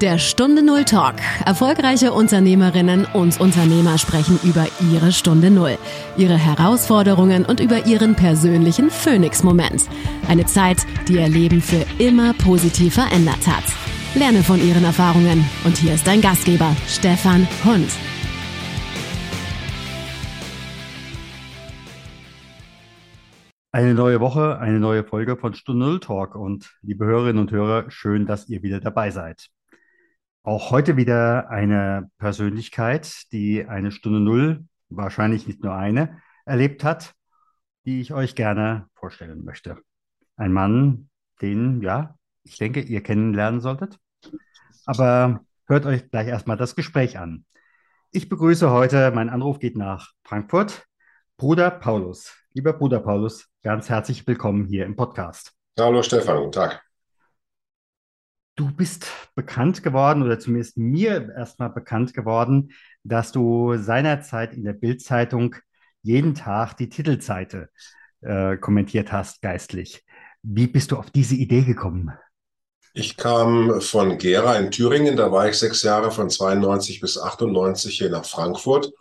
Der Stunde Null Talk. Erfolgreiche Unternehmerinnen und Unternehmer sprechen über ihre Stunde Null, ihre Herausforderungen und über ihren persönlichen Phoenix-Moment. Eine Zeit, die ihr Leben für immer positiv verändert hat. Lerne von ihren Erfahrungen. Und hier ist dein Gastgeber, Stefan Hund. Eine neue Woche, eine neue Folge von Stunde Null Talk. Und liebe Hörerinnen und Hörer, schön, dass ihr wieder dabei seid. Auch heute wieder eine Persönlichkeit, die eine Stunde Null, wahrscheinlich nicht nur eine, erlebt hat, die ich euch gerne vorstellen möchte. Ein Mann, den, ja, ich denke, ihr kennenlernen solltet. Aber hört euch gleich erstmal das Gespräch an. Ich begrüße heute, mein Anruf geht nach Frankfurt, Bruder Paulus. Lieber Bruder Paulus, ganz herzlich willkommen hier im Podcast. Hallo Stefan, guten Tag. Du bist bekannt geworden oder zumindest mir erstmal bekannt geworden, dass du seinerzeit in der Bildzeitung jeden Tag die Titelseite äh, kommentiert hast, geistlich. Wie bist du auf diese Idee gekommen? Ich kam von Gera in Thüringen, da war ich sechs Jahre von 92 bis 98 hier nach Frankfurt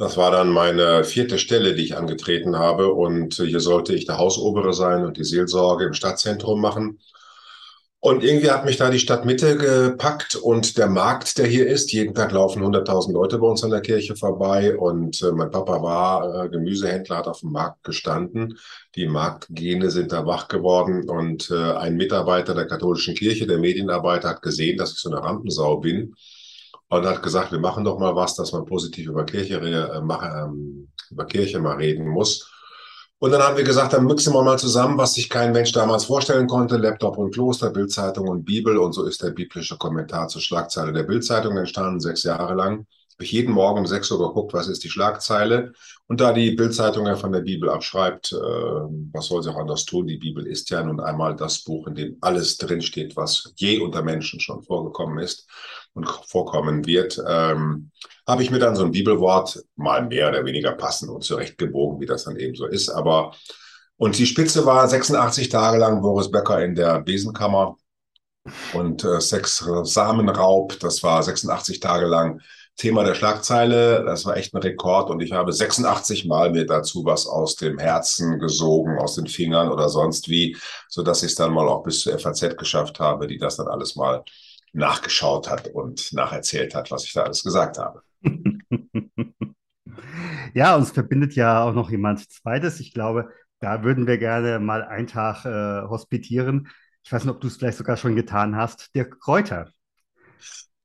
das war dann meine vierte Stelle, die ich angetreten habe. Und hier sollte ich der Hausobere sein und die Seelsorge im Stadtzentrum machen. Und irgendwie hat mich da die Stadtmitte gepackt und der Markt, der hier ist. Jeden Tag laufen 100.000 Leute bei uns an der Kirche vorbei. Und äh, mein Papa war äh, Gemüsehändler, hat auf dem Markt gestanden. Die Marktgene sind da wach geworden. Und äh, ein Mitarbeiter der katholischen Kirche, der Medienarbeiter, hat gesehen, dass ich so eine Rampensau bin und hat gesagt, wir machen doch mal was, dass man positiv über Kirche, äh, ähm, über Kirche mal reden muss. Und dann haben wir gesagt, dann mixen wir mal zusammen, was sich kein Mensch damals vorstellen konnte, Laptop und Kloster, Bildzeitung und Bibel. Und so ist der biblische Kommentar zur Schlagzeile der Bildzeitung entstanden, sechs Jahre lang. Habe ich jeden Morgen um sechs Uhr geguckt, was ist die Schlagzeile. Und da die Bildzeitung ja von der Bibel abschreibt, äh, was soll sie auch anders tun? Die Bibel ist ja nun einmal das Buch, in dem alles drinsteht, was je unter Menschen schon vorgekommen ist und vorkommen wird, ähm, habe ich mir dann so ein Bibelwort mal mehr oder weniger passend und zurechtgebogen, wie das dann eben so ist. Aber und die Spitze war 86 Tage lang Boris Becker in der Besenkammer und äh, Sex Samenraub, das war 86 Tage lang Thema der Schlagzeile. Das war echt ein Rekord und ich habe 86 Mal mir dazu was aus dem Herzen gesogen, aus den Fingern oder sonst wie, so dass ich es dann mal auch bis zur FAZ geschafft habe, die das dann alles mal nachgeschaut hat und nacherzählt hat, was ich da alles gesagt habe. ja, uns verbindet ja auch noch jemand Zweites. Ich glaube, da würden wir gerne mal einen Tag äh, hospitieren. Ich weiß nicht, ob du es vielleicht sogar schon getan hast. Dirk Kräuter.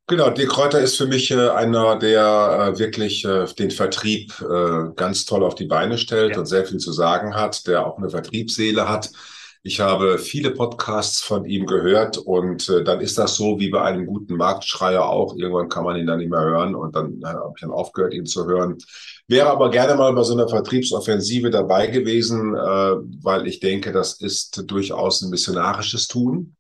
Genau, Dirk Kräuter ist für mich äh, einer, der äh, wirklich äh, den Vertrieb äh, ganz toll auf die Beine stellt ja. und sehr viel zu sagen hat, der auch eine Vertriebsseele hat ich habe viele Podcasts von ihm gehört und äh, dann ist das so wie bei einem guten Marktschreier auch. Irgendwann kann man ihn dann nicht mehr hören und dann äh, habe ich dann aufgehört, ihn zu hören. Wäre aber gerne mal bei so einer Vertriebsoffensive dabei gewesen, äh, weil ich denke, das ist durchaus ein missionarisches Tun.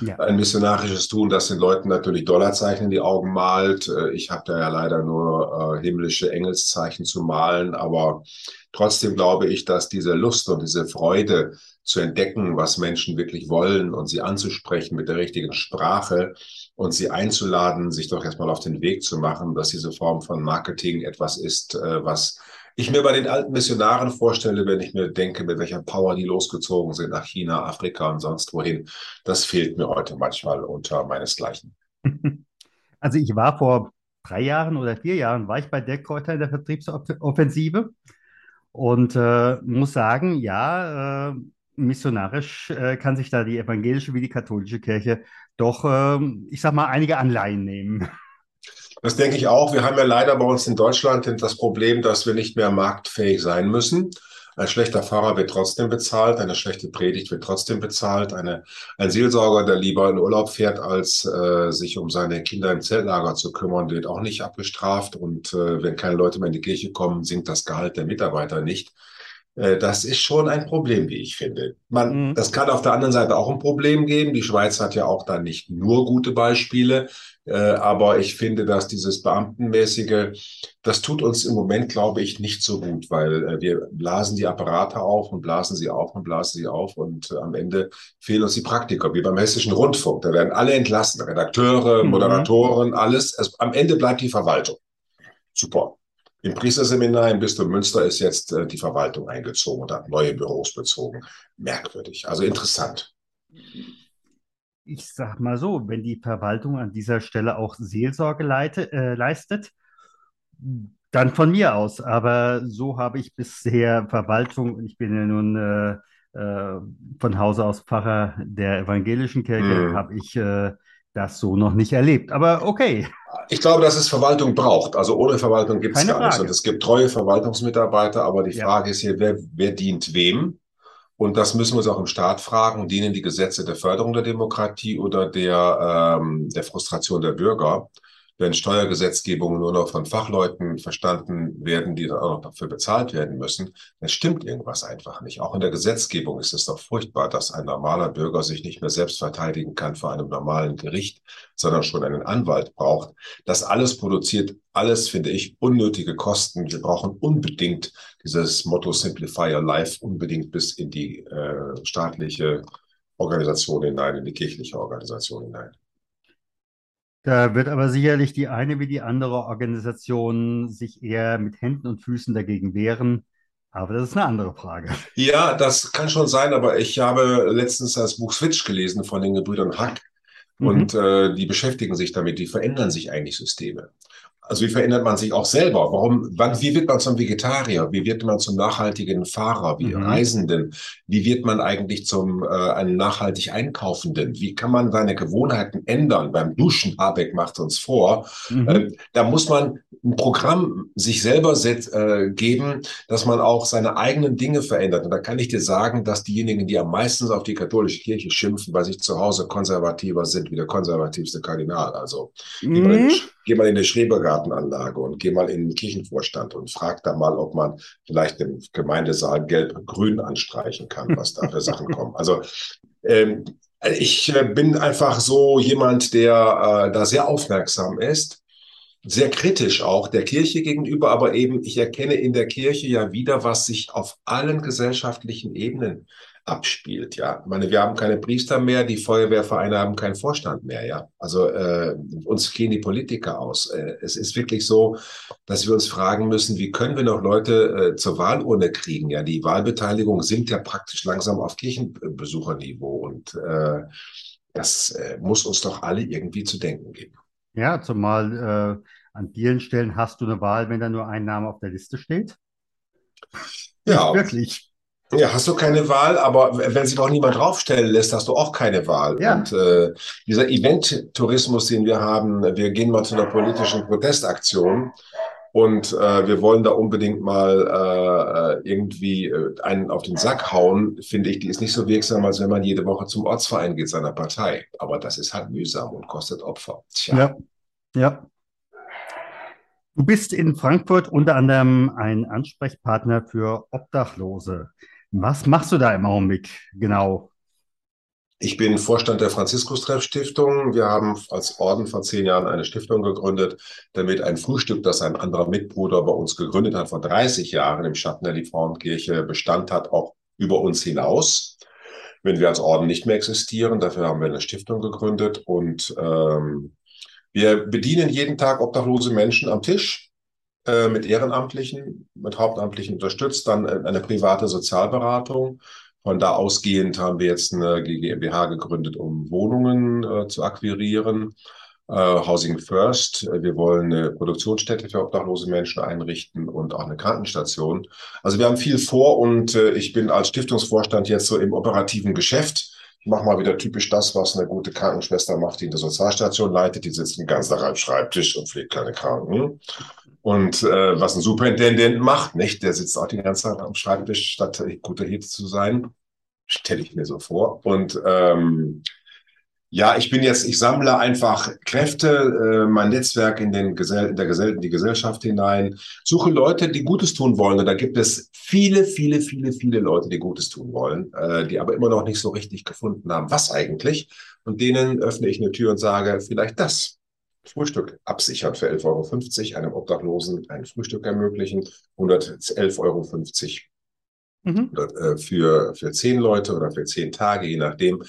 Ja. Ein missionarisches Tun, das den Leuten natürlich Dollarzeichen in die Augen malt. Äh, ich habe da ja leider nur äh, himmlische Engelszeichen zu malen, aber trotzdem glaube ich, dass diese Lust und diese Freude, zu entdecken, was Menschen wirklich wollen und sie anzusprechen mit der richtigen Sprache und sie einzuladen, sich doch erstmal auf den Weg zu machen, dass diese Form von Marketing etwas ist, äh, was ich mir bei den alten Missionaren vorstelle, wenn ich mir denke, mit welcher Power die losgezogen sind nach China, Afrika und sonst wohin. Das fehlt mir heute manchmal unter meinesgleichen. Also ich war vor drei Jahren oder vier Jahren, war ich bei der Kräuter in der Vertriebsoffensive und äh, muss sagen, ja, äh, missionarisch äh, kann sich da die evangelische wie die katholische Kirche doch, äh, ich sag mal, einige Anleihen nehmen. Das denke ich auch. Wir haben ja leider bei uns in Deutschland das Problem, dass wir nicht mehr marktfähig sein müssen. Ein schlechter Fahrer wird trotzdem bezahlt, eine schlechte Predigt wird trotzdem bezahlt. Eine, ein Seelsorger, der lieber in Urlaub fährt, als äh, sich um seine Kinder im Zeltlager zu kümmern, wird auch nicht abgestraft. Und äh, wenn keine Leute mehr in die Kirche kommen, sinkt das Gehalt der Mitarbeiter nicht. Äh, das ist schon ein Problem, wie ich finde. Man, mhm. das kann auf der anderen Seite auch ein Problem geben. Die Schweiz hat ja auch da nicht nur gute Beispiele. Äh, aber ich finde, dass dieses Beamtenmäßige, das tut uns im Moment, glaube ich, nicht so gut, weil äh, wir blasen die Apparate auf und blasen sie auf und blasen sie auf und am Ende fehlen uns die Praktiker, wie beim Hessischen Rundfunk. Da werden alle entlassen, Redakteure, mhm. Moderatoren, alles. Es, am Ende bleibt die Verwaltung. Super. Im Priesterseminar im Bistum Münster ist jetzt äh, die Verwaltung eingezogen und hat neue Büros bezogen. Merkwürdig, also interessant. Ich sag mal so, wenn die Verwaltung an dieser Stelle auch Seelsorge leite, äh, leistet, dann von mir aus. Aber so habe ich bisher Verwaltung, ich bin ja nun äh, äh von Hause aus Pfarrer der evangelischen Kirche, mhm. habe ich äh, das so noch nicht erlebt. Aber okay. Ich glaube, dass es Verwaltung braucht. Also ohne Verwaltung gibt es gar nichts. Und es gibt treue Verwaltungsmitarbeiter, aber die ja. Frage ist hier, wer, wer dient wem? Und das müssen wir uns auch im Staat fragen. Dienen die Gesetze der Förderung der Demokratie oder der, ähm, der Frustration der Bürger? Wenn Steuergesetzgebungen nur noch von Fachleuten verstanden werden, die dann auch noch dafür bezahlt werden müssen, dann stimmt irgendwas einfach nicht. Auch in der Gesetzgebung ist es doch furchtbar, dass ein normaler Bürger sich nicht mehr selbst verteidigen kann vor einem normalen Gericht, sondern schon einen Anwalt braucht. Das alles produziert alles, finde ich, unnötige Kosten. Wir brauchen unbedingt dieses Motto Simplify Your Life unbedingt bis in die äh, staatliche Organisation hinein, in die kirchliche Organisation hinein. Da wird aber sicherlich die eine wie die andere Organisation sich eher mit Händen und Füßen dagegen wehren. Aber das ist eine andere Frage. Ja, das kann schon sein, aber ich habe letztens das Buch Switch gelesen von den Gebrüdern Hack. Mhm. Und äh, die beschäftigen sich damit, wie verändern sich eigentlich Systeme. Also wie verändert man sich auch selber? Warum, wann, wie wird man zum Vegetarier? Wie wird man zum nachhaltigen Fahrer, wie mhm. Reisenden? Wie wird man eigentlich zum äh, einem nachhaltig Einkaufenden? Wie kann man seine Gewohnheiten ändern? Beim Duschen, Habeck macht uns vor. Mhm. Äh, da muss man ein Programm sich selber set, äh, geben, dass man auch seine eigenen Dinge verändert. Und da kann ich dir sagen, dass diejenigen, die am meisten auf die katholische Kirche schimpfen, bei sich zu Hause konservativer sind wie der konservativste Kardinal. Also mhm. Geh mal in die Schrebergarten Gartenanlage und geh mal in den Kirchenvorstand und frag da mal, ob man vielleicht den Gemeindesaal gelb-grün anstreichen kann, was da für Sachen kommen. Also ähm, ich äh, bin einfach so jemand, der äh, da sehr aufmerksam ist, sehr kritisch auch der Kirche gegenüber, aber eben ich erkenne in der Kirche ja wieder, was sich auf allen gesellschaftlichen Ebenen abspielt. Ja, ich meine, wir haben keine Priester mehr, die Feuerwehrvereine haben keinen Vorstand mehr. Ja, also äh, uns gehen die Politiker aus. Äh, es ist wirklich so, dass wir uns fragen müssen, wie können wir noch Leute äh, zur Wahlurne kriegen? Ja, die Wahlbeteiligung sinkt ja praktisch langsam auf Kirchenbesucherniveau und äh, das äh, muss uns doch alle irgendwie zu denken geben. Ja, zumal äh, an vielen Stellen hast du eine Wahl, wenn da nur ein Name auf der Liste steht. Ja, wirklich. Ja, hast du keine Wahl, aber wenn sich auch niemand draufstellen lässt, hast du auch keine Wahl. Ja. Und äh, dieser Event-Tourismus, den wir haben, wir gehen mal zu einer politischen Protestaktion und äh, wir wollen da unbedingt mal äh, irgendwie äh, einen auf den Sack hauen, finde ich, die ist nicht so wirksam, als wenn man jede Woche zum Ortsverein geht seiner Partei. Aber das ist halt mühsam und kostet Opfer. Tja. Ja, ja. Du bist in Frankfurt unter anderem ein Ansprechpartner für Obdachlose. Was machst du da im Augenblick genau? Ich bin Vorstand der Franziskus-Treff-Stiftung. Wir haben als Orden vor zehn Jahren eine Stiftung gegründet, damit ein Frühstück, das ein anderer Mitbruder bei uns gegründet hat, vor 30 Jahren im Schatten der Liebfrauenkirche Bestand hat, auch über uns hinaus. Wenn wir als Orden nicht mehr existieren, dafür haben wir eine Stiftung gegründet und ähm, wir bedienen jeden Tag obdachlose Menschen am Tisch äh, mit Ehrenamtlichen, mit Hauptamtlichen unterstützt, dann äh, eine private Sozialberatung. Von da ausgehend haben wir jetzt eine GmbH gegründet, um Wohnungen äh, zu akquirieren. Äh, Housing First. Wir wollen eine Produktionsstätte für obdachlose Menschen einrichten und auch eine Krankenstation. Also wir haben viel vor und äh, ich bin als Stiftungsvorstand jetzt so im operativen Geschäft. Ich mache mal wieder typisch das, was eine gute Krankenschwester macht, die in der Sozialstation leitet. Die sitzt den ganzen Tag am Schreibtisch und pflegt keine Kranken. Und äh, was ein Superintendent macht, nicht? Der sitzt auch die ganze Zeit am Schreibtisch, statt guter Hete zu sein. Stelle ich mir so vor. Und ähm, Ja, ich bin jetzt, ich sammle einfach Kräfte, äh, mein Netzwerk in, den Gesell in der Gesell in die Gesellschaft hinein, suche Leute, die Gutes tun wollen. Und da gibt es viele, viele, viele, viele Leute, die Gutes ttun wollen, äh, die aber immer noch nicht so richtig gefunden haben, was eigentlich. Und denen öffne ich eine Tür und sage, vielleicht das. Frühstück absichern für 11,50 Euro, einem Obdachlosen ein Frühstück ermöglichen, 111,50 Euro mhm. Äh, für, für zehn Leute oder für zehn Tage, je nachdem.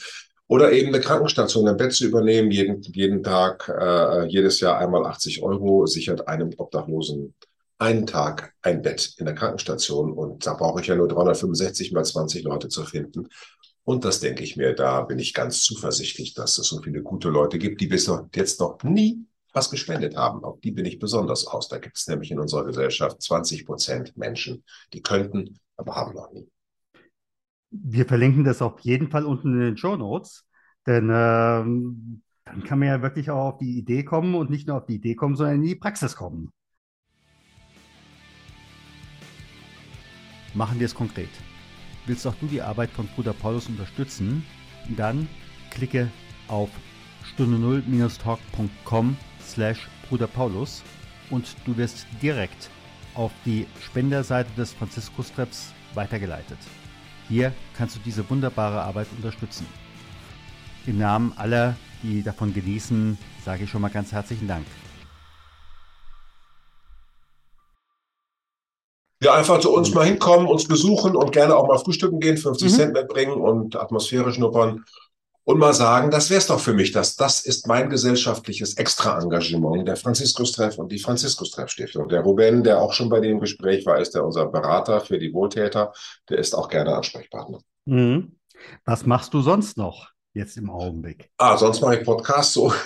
Oder eben eine Krankenstation, ein Bett zu übernehmen, jeden, jeden Tag, äh, jedes Jahr einmal 80 Euro, sichert einem Obdachlosen einen Tag ein Bett in der Krankenstation. Und da brauche ich ja nur 365 mal 20 Leute zu finden. Und das denke ich mir, da bin ich ganz zuversichtlich, dass es so viele gute Leute gibt, die bis jetzt noch nie was gespendet haben. Auf die bin ich besonders aus. Da gibt es nämlich in unserer Gesellschaft 20 Prozent Menschen, die könnten, aber haben noch nie. Wir verlinken das auf jeden Fall unten in den Show Notes, denn ähm, dann kann man ja wirklich auch auf die Idee kommen und nicht nur auf die Idee kommen, sondern in die Praxis kommen. Machen wir es konkret. Willst auch du die Arbeit von Bruder Paulus unterstützen? Dann klicke auf stunde0-talk.com slash Bruder Paulus und du wirst direkt auf die Spenderseite des Franziskus-Treps weitergeleitet. Hier kannst du diese wunderbare Arbeit unterstützen. Im Namen aller, die davon genießen, sage ich schon mal ganz herzlichen Dank. Ja, einfach zu uns mal hinkommen, uns besuchen und gerne auch mal frühstücken gehen, 50 mhm. Cent mitbringen und Atmosphäre schnuppern und mal sagen, das wäre es doch für mich, dass das ist mein gesellschaftliches Extra-Engagement, der Franziskus-Treff und die Franziskus-Treff-Stiftung. Der Ruben, der auch schon bei dem Gespräch war, ist ja unser Berater für die Wohltäter, der ist auch gerne Ansprechpartner. Mhm. Was machst du sonst noch? Jetzt im Augenblick. Ah, sonst mache ich Podcasts so.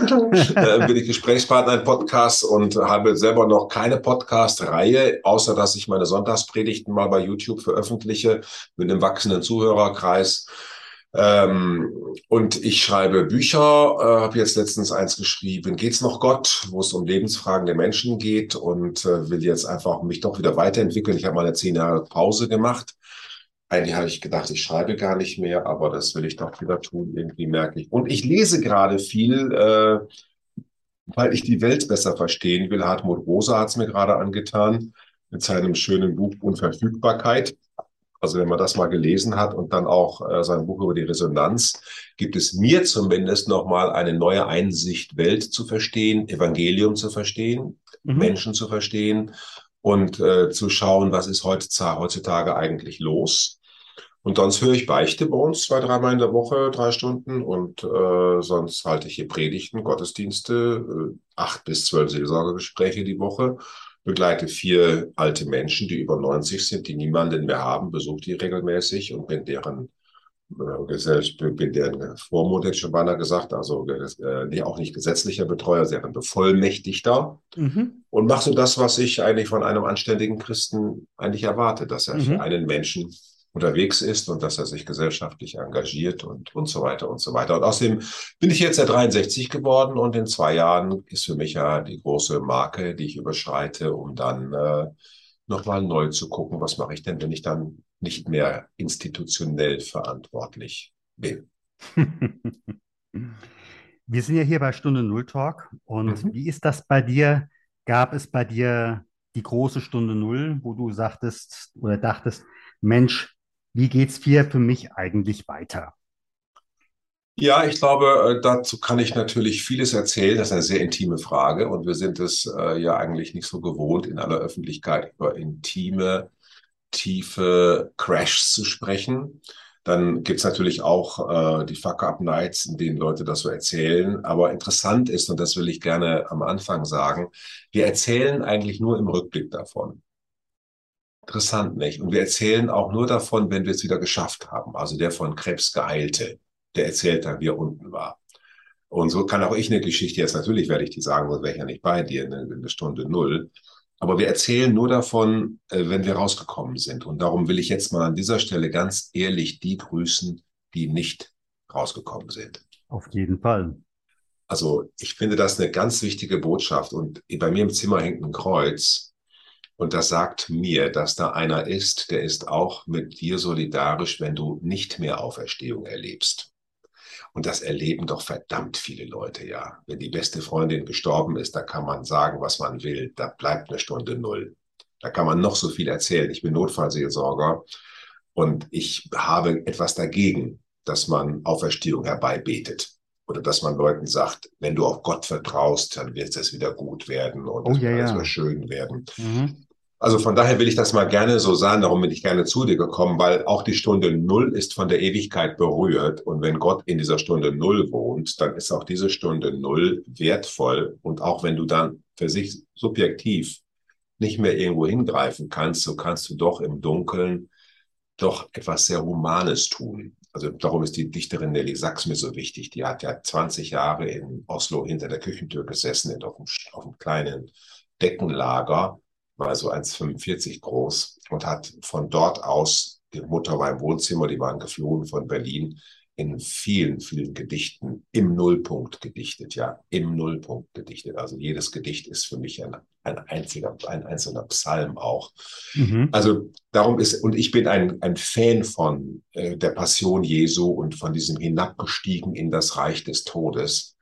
äh, bin ich Gesprächspartner in Podcasts und habe selber noch keine Podcast-Reihe, außer dass ich meine Sonntagspredigten mal bei YouTube veröffentliche mit einem wachsenden Zuhörerkreis. Ähm, und ich schreibe Bücher, äh, habe jetzt letztens eins geschrieben, Geht's noch Gott, wo es um Lebensfragen der Menschen geht und äh, will jetzt einfach mich doch wieder weiterentwickeln. Ich habe mal eine zehn Jahre Pause gemacht. Eigentlich habe ich gedacht, ich schreibe gar nicht mehr, aber das will ich doch wieder tun, irgendwie merke ich. Und ich lese gerade viel, äh, weil ich die Welt besser verstehen will. Hartmut Rosa hat es mir gerade angetan mit seinem schönen Buch Unverfügbarkeit. Also wenn man das mal gelesen hat und dann auch äh, sein Buch über die Resonanz, gibt es mir zumindest nochmal eine neue Einsicht, Welt zu verstehen, Evangelium zu verstehen, mhm. Menschen zu verstehen und äh, zu schauen, was ist heutzutage eigentlich los. Und sonst höre ich Beichte bei uns zwei, dreimal in der Woche, drei Stunden. Und äh, sonst halte ich hier Predigten, Gottesdienste, äh, acht bis zwölf Seelsorgegespräche die Woche begleite vier alte Menschen, die über 90 sind, die niemanden mehr haben, besuche die regelmäßig und bin deren äh, bin deren Vormund, hätte ich schon beinahe gesagt, also äh, auch nicht gesetzlicher Betreuer, deren Bevollmächtigter. Mhm. Und mache so das, was ich eigentlich von einem anständigen Christen eigentlich erwarte, dass er mhm. für einen Menschen unterwegs ist und dass er sich gesellschaftlich engagiert und, und so weiter und so weiter. Und außerdem bin ich jetzt ja 63 geworden und in zwei Jahren ist für mich ja die große Marke, die ich überschreite, um dann äh, nochmal neu zu gucken, was mache ich denn, wenn ich dann nicht mehr institutionell verantwortlich bin. Wir sind ja hier bei Stunde Null Talk und mhm. wie ist das bei dir? Gab es bei dir die große Stunde Null, wo du sagtest oder dachtest, Mensch, wie geht's hier für mich eigentlich weiter? Ja, ich glaube, äh, dazu kann ich natürlich vieles erzählen. Das ist eine sehr intime Frage und wir sind es äh, ja eigentlich nicht so gewohnt, in aller Öffentlichkeit über intime, tiefe Crashs zu sprechen. Dann gibt's natürlich auch äh, die Fuck-Up-Nights, in denen Leute das so erzählen. Aber interessant ist, und das will ich gerne am Anfang sagen, wir erzählen eigentlich nur im Rückblick davon. Interessant, nicht? Und wir erzählen auch nur davon, wenn wir es wieder geschafft haben. Also der von Krebs geheilte, der erzählt dann, wie er unten war. Und so kann auch ich eine Geschichte, jetzt natürlich werde ich die sagen, sonst wäre ich ja nicht bei dir in eine Stunde null. Aber wir erzählen nur davon, äh, wenn wir rausgekommen sind. Und darum will ich jetzt mal an dieser Stelle ganz ehrlich die grüßen, die nicht rausgekommen sind. Auf jeden Fall. Also ich finde das eine ganz wichtige Botschaft. Und bei mir im Zimmer hängt ein Kreuz. Und das sagt mir, dass da einer ist, der ist auch mit dir solidarisch, wenn du nicht mehr Auferstehung erlebst. Und das erleben doch verdammt viele Leute, ja. Wenn die beste Freundin gestorben ist, da kann man sagen, was man will. Da bleibt eine Stunde Null. Da kann man noch so viel erzählen. Ich bin Notfallseelsorger und ich habe etwas dagegen, dass man Auferstehung herbeibetet. Oder dass man Leuten sagt, wenn du auf Gott vertraust, dann wird es wieder gut werden und oh, ja, alles ja. wird schön werden. Mhm. Also von daher will ich das mal gerne so sagen, darum bin ich gerne zu dir gekommen, weil auch die Stunde Null ist von der Ewigkeit berührt. Und wenn Gott in dieser Stunde Null wohnt, dann ist auch diese Stunde Null wertvoll. Und auch wenn du dann für sich subjektiv nicht mehr irgendwo hingreifen kannst, so kannst du doch im Dunkeln doch etwas sehr Humanes tun. Also darum ist die Dichterin Nelly Sachs mir so wichtig. Die hat ja 20 Jahre in Oslo hinter der Küchentür gesessen, auf einem, auf einem kleinen Deckenlager war so 1,45 groß und hat von dort aus, die Mutter war im Wohnzimmer, die waren geflohen von Berlin, in vielen, vielen Gedichten im Nullpunkt gedichtet, ja, im Nullpunkt gedichtet. Also jedes Gedicht ist für mich ein, ein einziger, ein einzelner Psalm auch. Mhm. Also darum ist, und ich bin ein, ein Fan von äh, der Passion Jesu und von diesem Hinabgestiegen in das Reich des Todes.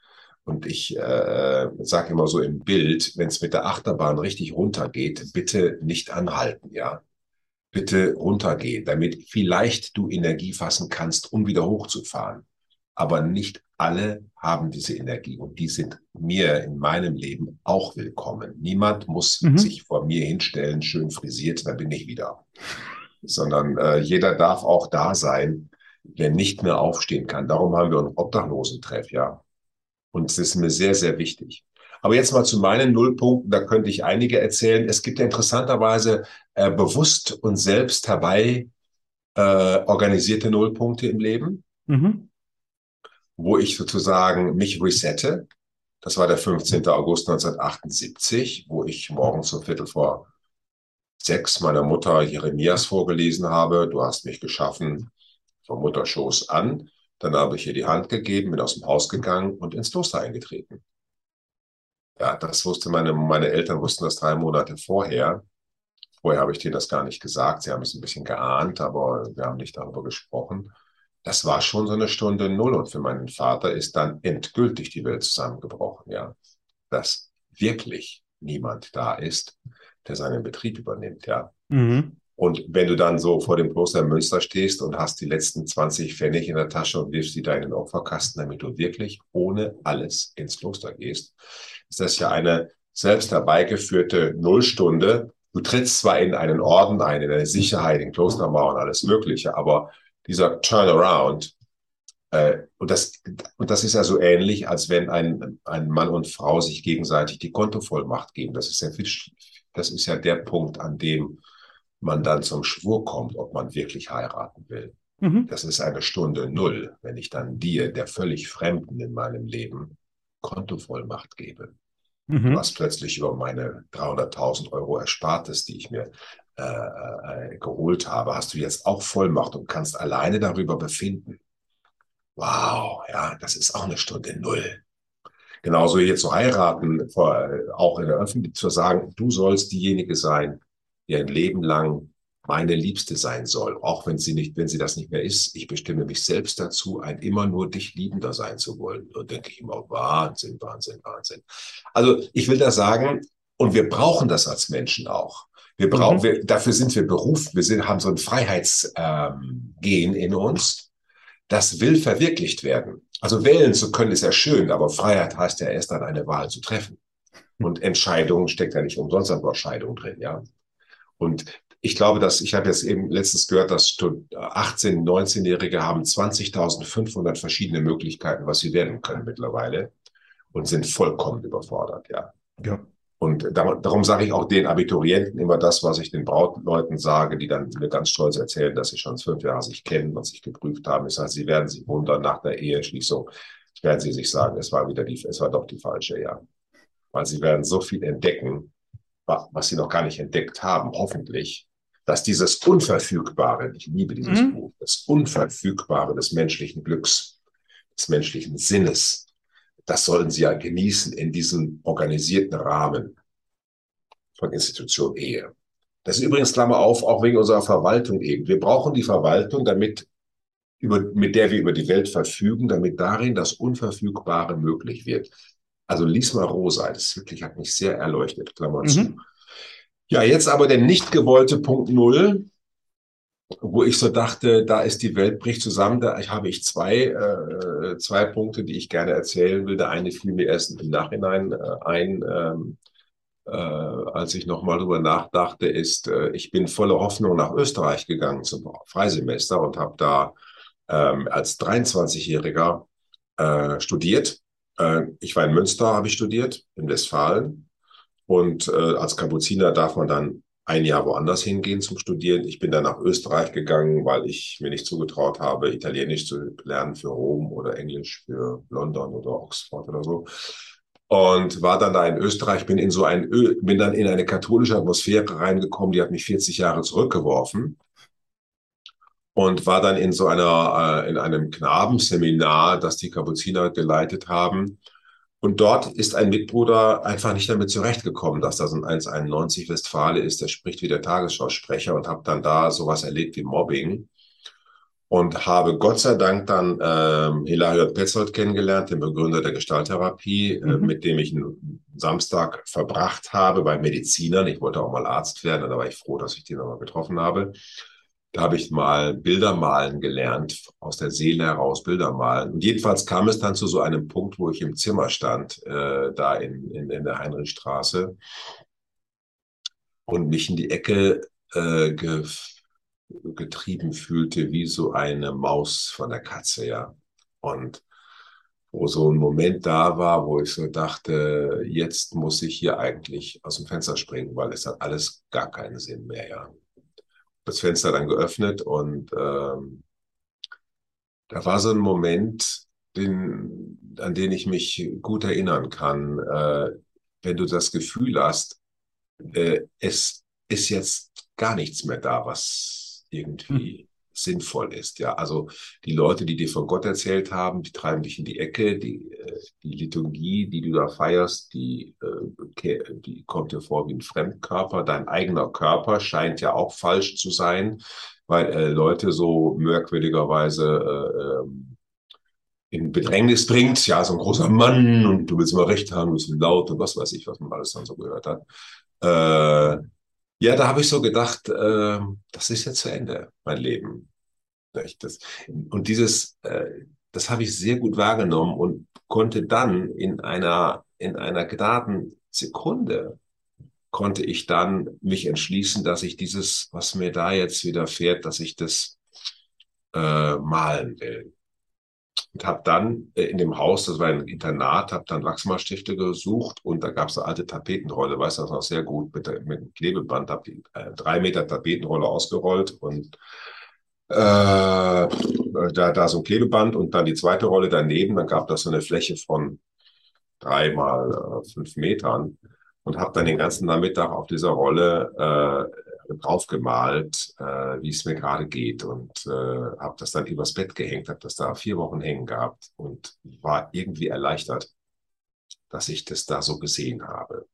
Und ich äh, sage immer so im Bild, wenn es mit der Achterbahn richtig runtergeht, bitte nicht anhalten, ja. Bitte runtergehen, damit vielleicht du Energie fassen kannst, um wieder hochzufahren. Aber nicht alle haben diese Energie und die sind mir in meinem Leben auch willkommen. Niemand muss mhm. sich vor mir hinstellen, schön frisiert, da bin ich wieder. Sondern äh, jeder darf auch da sein, der nicht mehr aufstehen kann. Darum haben wir einen Obdachlosentreff, ja. Und es ist mir sehr, sehr wichtig. Aber jetzt mal zu meinen Nullpunkten, da könnte ich einige erzählen. Es gibt ja interessanterweise äh, bewusst und selbst herbei äh, organisierte Nullpunkte im Leben, mhm. wo ich sozusagen mich resette. Das war der 15. August 1978, wo ich morgens um Viertel vor sechs meiner Mutter Jeremias vorgelesen habe. Du hast mich geschaffen vom Mutterschoß an. Dann habe ich ihr die Hand gegeben, bin aus dem Haus gegangen und ins Kloster eingetreten. Ja, das wusste meine, meine Eltern wussten das drei Monate vorher. Vorher habe ich denen das gar nicht gesagt. Sie haben es ein bisschen geahnt, aber wir haben nicht darüber gesprochen. Das war schon so eine Stunde Null und für meinen Vater ist dann endgültig die Welt zusammengebrochen, ja. Dass wirklich niemand da ist, der seinen Betrieb übernimmt, ja. Mhm. Und wenn du dann so vor dem Kloster Münster stehst und hast die letzten 20 Pfennig in der Tasche und wirfst die da in den Opferkasten, damit du wirklich ohne alles ins Kloster gehst, ist das ja eine selbst herbeigeführte Nullstunde. Du trittst zwar in einen Orden ein, in eine Sicherheit, in Klostermauern, alles Mögliche, aber dieser Turnaround, äh, und, das, und das ist ja so ähnlich, als wenn ein, ein Mann und Frau sich gegenseitig die Kontovollmacht geben. Das ist ja, das ist ja der Punkt, an dem man dann zum Schwur kommt, ob man wirklich heiraten will. Mhm. Das ist eine Stunde Null, wenn ich dann dir, der völlig Fremden in meinem Leben, Kontovollmacht gebe. Mhm. Was plötzlich über meine 300.000 Euro Erspartes, die ich mir äh, äh, geholt habe, hast du jetzt auch Vollmacht und kannst alleine darüber befinden. Wow, ja, das ist auch eine Stunde Null. Genauso hier zu heiraten, vor, auch in der Öffentlichkeit zu sagen, du sollst diejenige sein, die ein Leben lang meine Liebste sein soll, auch wenn sie nicht, wenn sie das nicht mehr ist. Ich bestimme mich selbst dazu, ein immer nur dich liebender sein zu wollen. Und denke ich immer, Wahnsinn, Wahnsinn, Wahnsinn. Also ich will da sagen, und wir brauchen das als Menschen auch. Wir brauchen, mhm. wir, dafür sind wir berufen. Wir sind, haben so ein Freiheitsgen ähm, in uns. Das will verwirklicht werden. Also wählen zu können ist ja schön, aber Freiheit heißt ja erst dann eine Wahl zu treffen. Und Entscheidung steckt ja nicht umsonst an Überscheidung drin, ja. Und ich glaube, dass ich habe jetzt eben letztens gehört, dass 18-, 19-Jährige haben 20.500 verschiedene Möglichkeiten, was sie werden können mittlerweile und sind vollkommen überfordert, ja. Ja. Und darum sage ich auch den Abiturienten immer das, was ich den Brautleuten sage, die dann mir ganz stolz erzählen, dass sie schon fünf Jahre sich kennen und sich geprüft haben. Ich sage, sie werden sich wundern nach der Eheschließung, werden sie sich sagen, es war wieder die, es war doch die falsche, ja. Weil sie werden so viel entdecken, was sie noch gar nicht entdeckt haben, hoffentlich, dass dieses Unverfügbare, ich liebe dieses mhm. Buch, das Unverfügbare des menschlichen Glücks, des menschlichen Sinnes, das sollen sie ja genießen in diesem organisierten Rahmen von Institution Ehe. Das ist übrigens, Klammer auf, auch wegen unserer Verwaltung eben. Wir brauchen die Verwaltung, damit über, mit der wir über die Welt verfügen, damit darin das Unverfügbare möglich wird. Also lies mal Rosa, das wirklich hat mich sehr erleuchtet, Klammer zu. Mhm. Ja, jetzt aber der nicht gewollte Punkt Null, wo ich so dachte, da ist die Welt bricht zusammen. Da habe ich zwei, äh, zwei Punkte, die ich gerne erzählen will. Der eine fiel mir erst im Nachhinein äh, ein, ähm, äh, als ich nochmal drüber nachdachte, ist, äh, ich bin voller Hoffnung nach Österreich gegangen zum Freisemester und habe da ähm, als 23-Jähriger äh, studiert. Äh, ich war in Münster, habe ich studiert, in Westfalen. Und äh, als Kapuziner darf man dann ein Jahr woanders hingehen zum Studieren. Ich bin dann nach Österreich gegangen, weil ich mir nicht zugetraut habe, Italienisch zu lernen für Rom oder Englisch für London oder Oxford oder so. Und war dann da in Österreich, bin in so ein, bin dann in eine katholische Atmosphäre reingekommen, die hat mich 40 Jahre zurückgeworfen und war dann in so einer, äh, in einem Knabenseminar, das die Kapuziner geleitet haben. Und dort ist ein Mitbruder einfach nicht damit zurechtgekommen, dass das ein 191 Westfale ist, der spricht wie der Tagesschausprecher und habe dann da sowas erlebt wie Mobbing. Und habe Gott sei Dank dann ähm, Hilario Petzold kennengelernt, den Begründer der Gestalttherapie, äh, mhm. mit dem ich einen Samstag verbracht habe bei Medizinern. Ich wollte auch mal Arzt werden, da war ich froh, dass ich die nochmal getroffen habe. Da habe ich mal Bilder malen gelernt, aus der Seele heraus Bilder malen. Und jedenfalls kam es dann zu so einem Punkt, wo ich im Zimmer stand, äh, da in, in, in der Heinrichstraße und mich in die Ecke äh, ge, getrieben fühlte, wie so eine Maus von der Katze, ja. Und wo so ein Moment da war, wo ich so dachte, jetzt muss ich hier eigentlich aus dem Fenster springen, weil es hat alles gar keinen Sinn mehr, ja das Fenster dann geöffnet und ähm, da war so ein Moment, den, an den ich mich gut erinnern kann, äh, wenn du das Gefühl hast, äh, es ist jetzt gar nichts mehr da, was irgendwie sinnvoll ist. Ja, also die Leute, die dir von Gott erzählt haben, die treiben dich in die Ecke. Die, äh, die Liturgie, die du da feierst, die, äh, die kommt dir vor wie ein Fremdkörper. Dein eigener Körper scheint ja auch falsch zu sein, weil äh, Leute so merkwürdigerweise äh, ähm, in Bedrängnis bringt. Ja, so ein großer Mann und du willst immer recht haben, du bist laut und was weiß ich, was man alles dann so gehört hat. Äh, ja, da habe ich so gedacht, äh, das ist jetzt zu Ende, mein Leben. Das, und dieses, äh, das habe ich sehr gut wahrgenommen und konnte dann in einer, in einer Gnadensekunde konnte ich dann mich entschließen, dass ich dieses, was mir da jetzt widerfährt, dass ich das äh, malen will und habe dann äh, in dem Haus, das war ein Internat, habe dann Wachsmalstifte gesucht und da gab es eine alte Tapetenrolle, weiß das noch sehr gut, mit, mit einem Klebeband, habe die äh, drei Meter Tapetenrolle ausgerollt und äh, da, da so ein Klebeband und dann die zweite Rolle daneben, dann gab das so eine Fläche von drei mal äh, fünf Metern und habe dann den ganzen Nachmittag auf dieser Rolle äh, draufgemalt, äh, wie es mir gerade geht und äh, habe das dann übers Bett gehängt, habe das da vier Wochen hängen gehabt und war irgendwie erleichtert, dass ich das da so gesehen habe.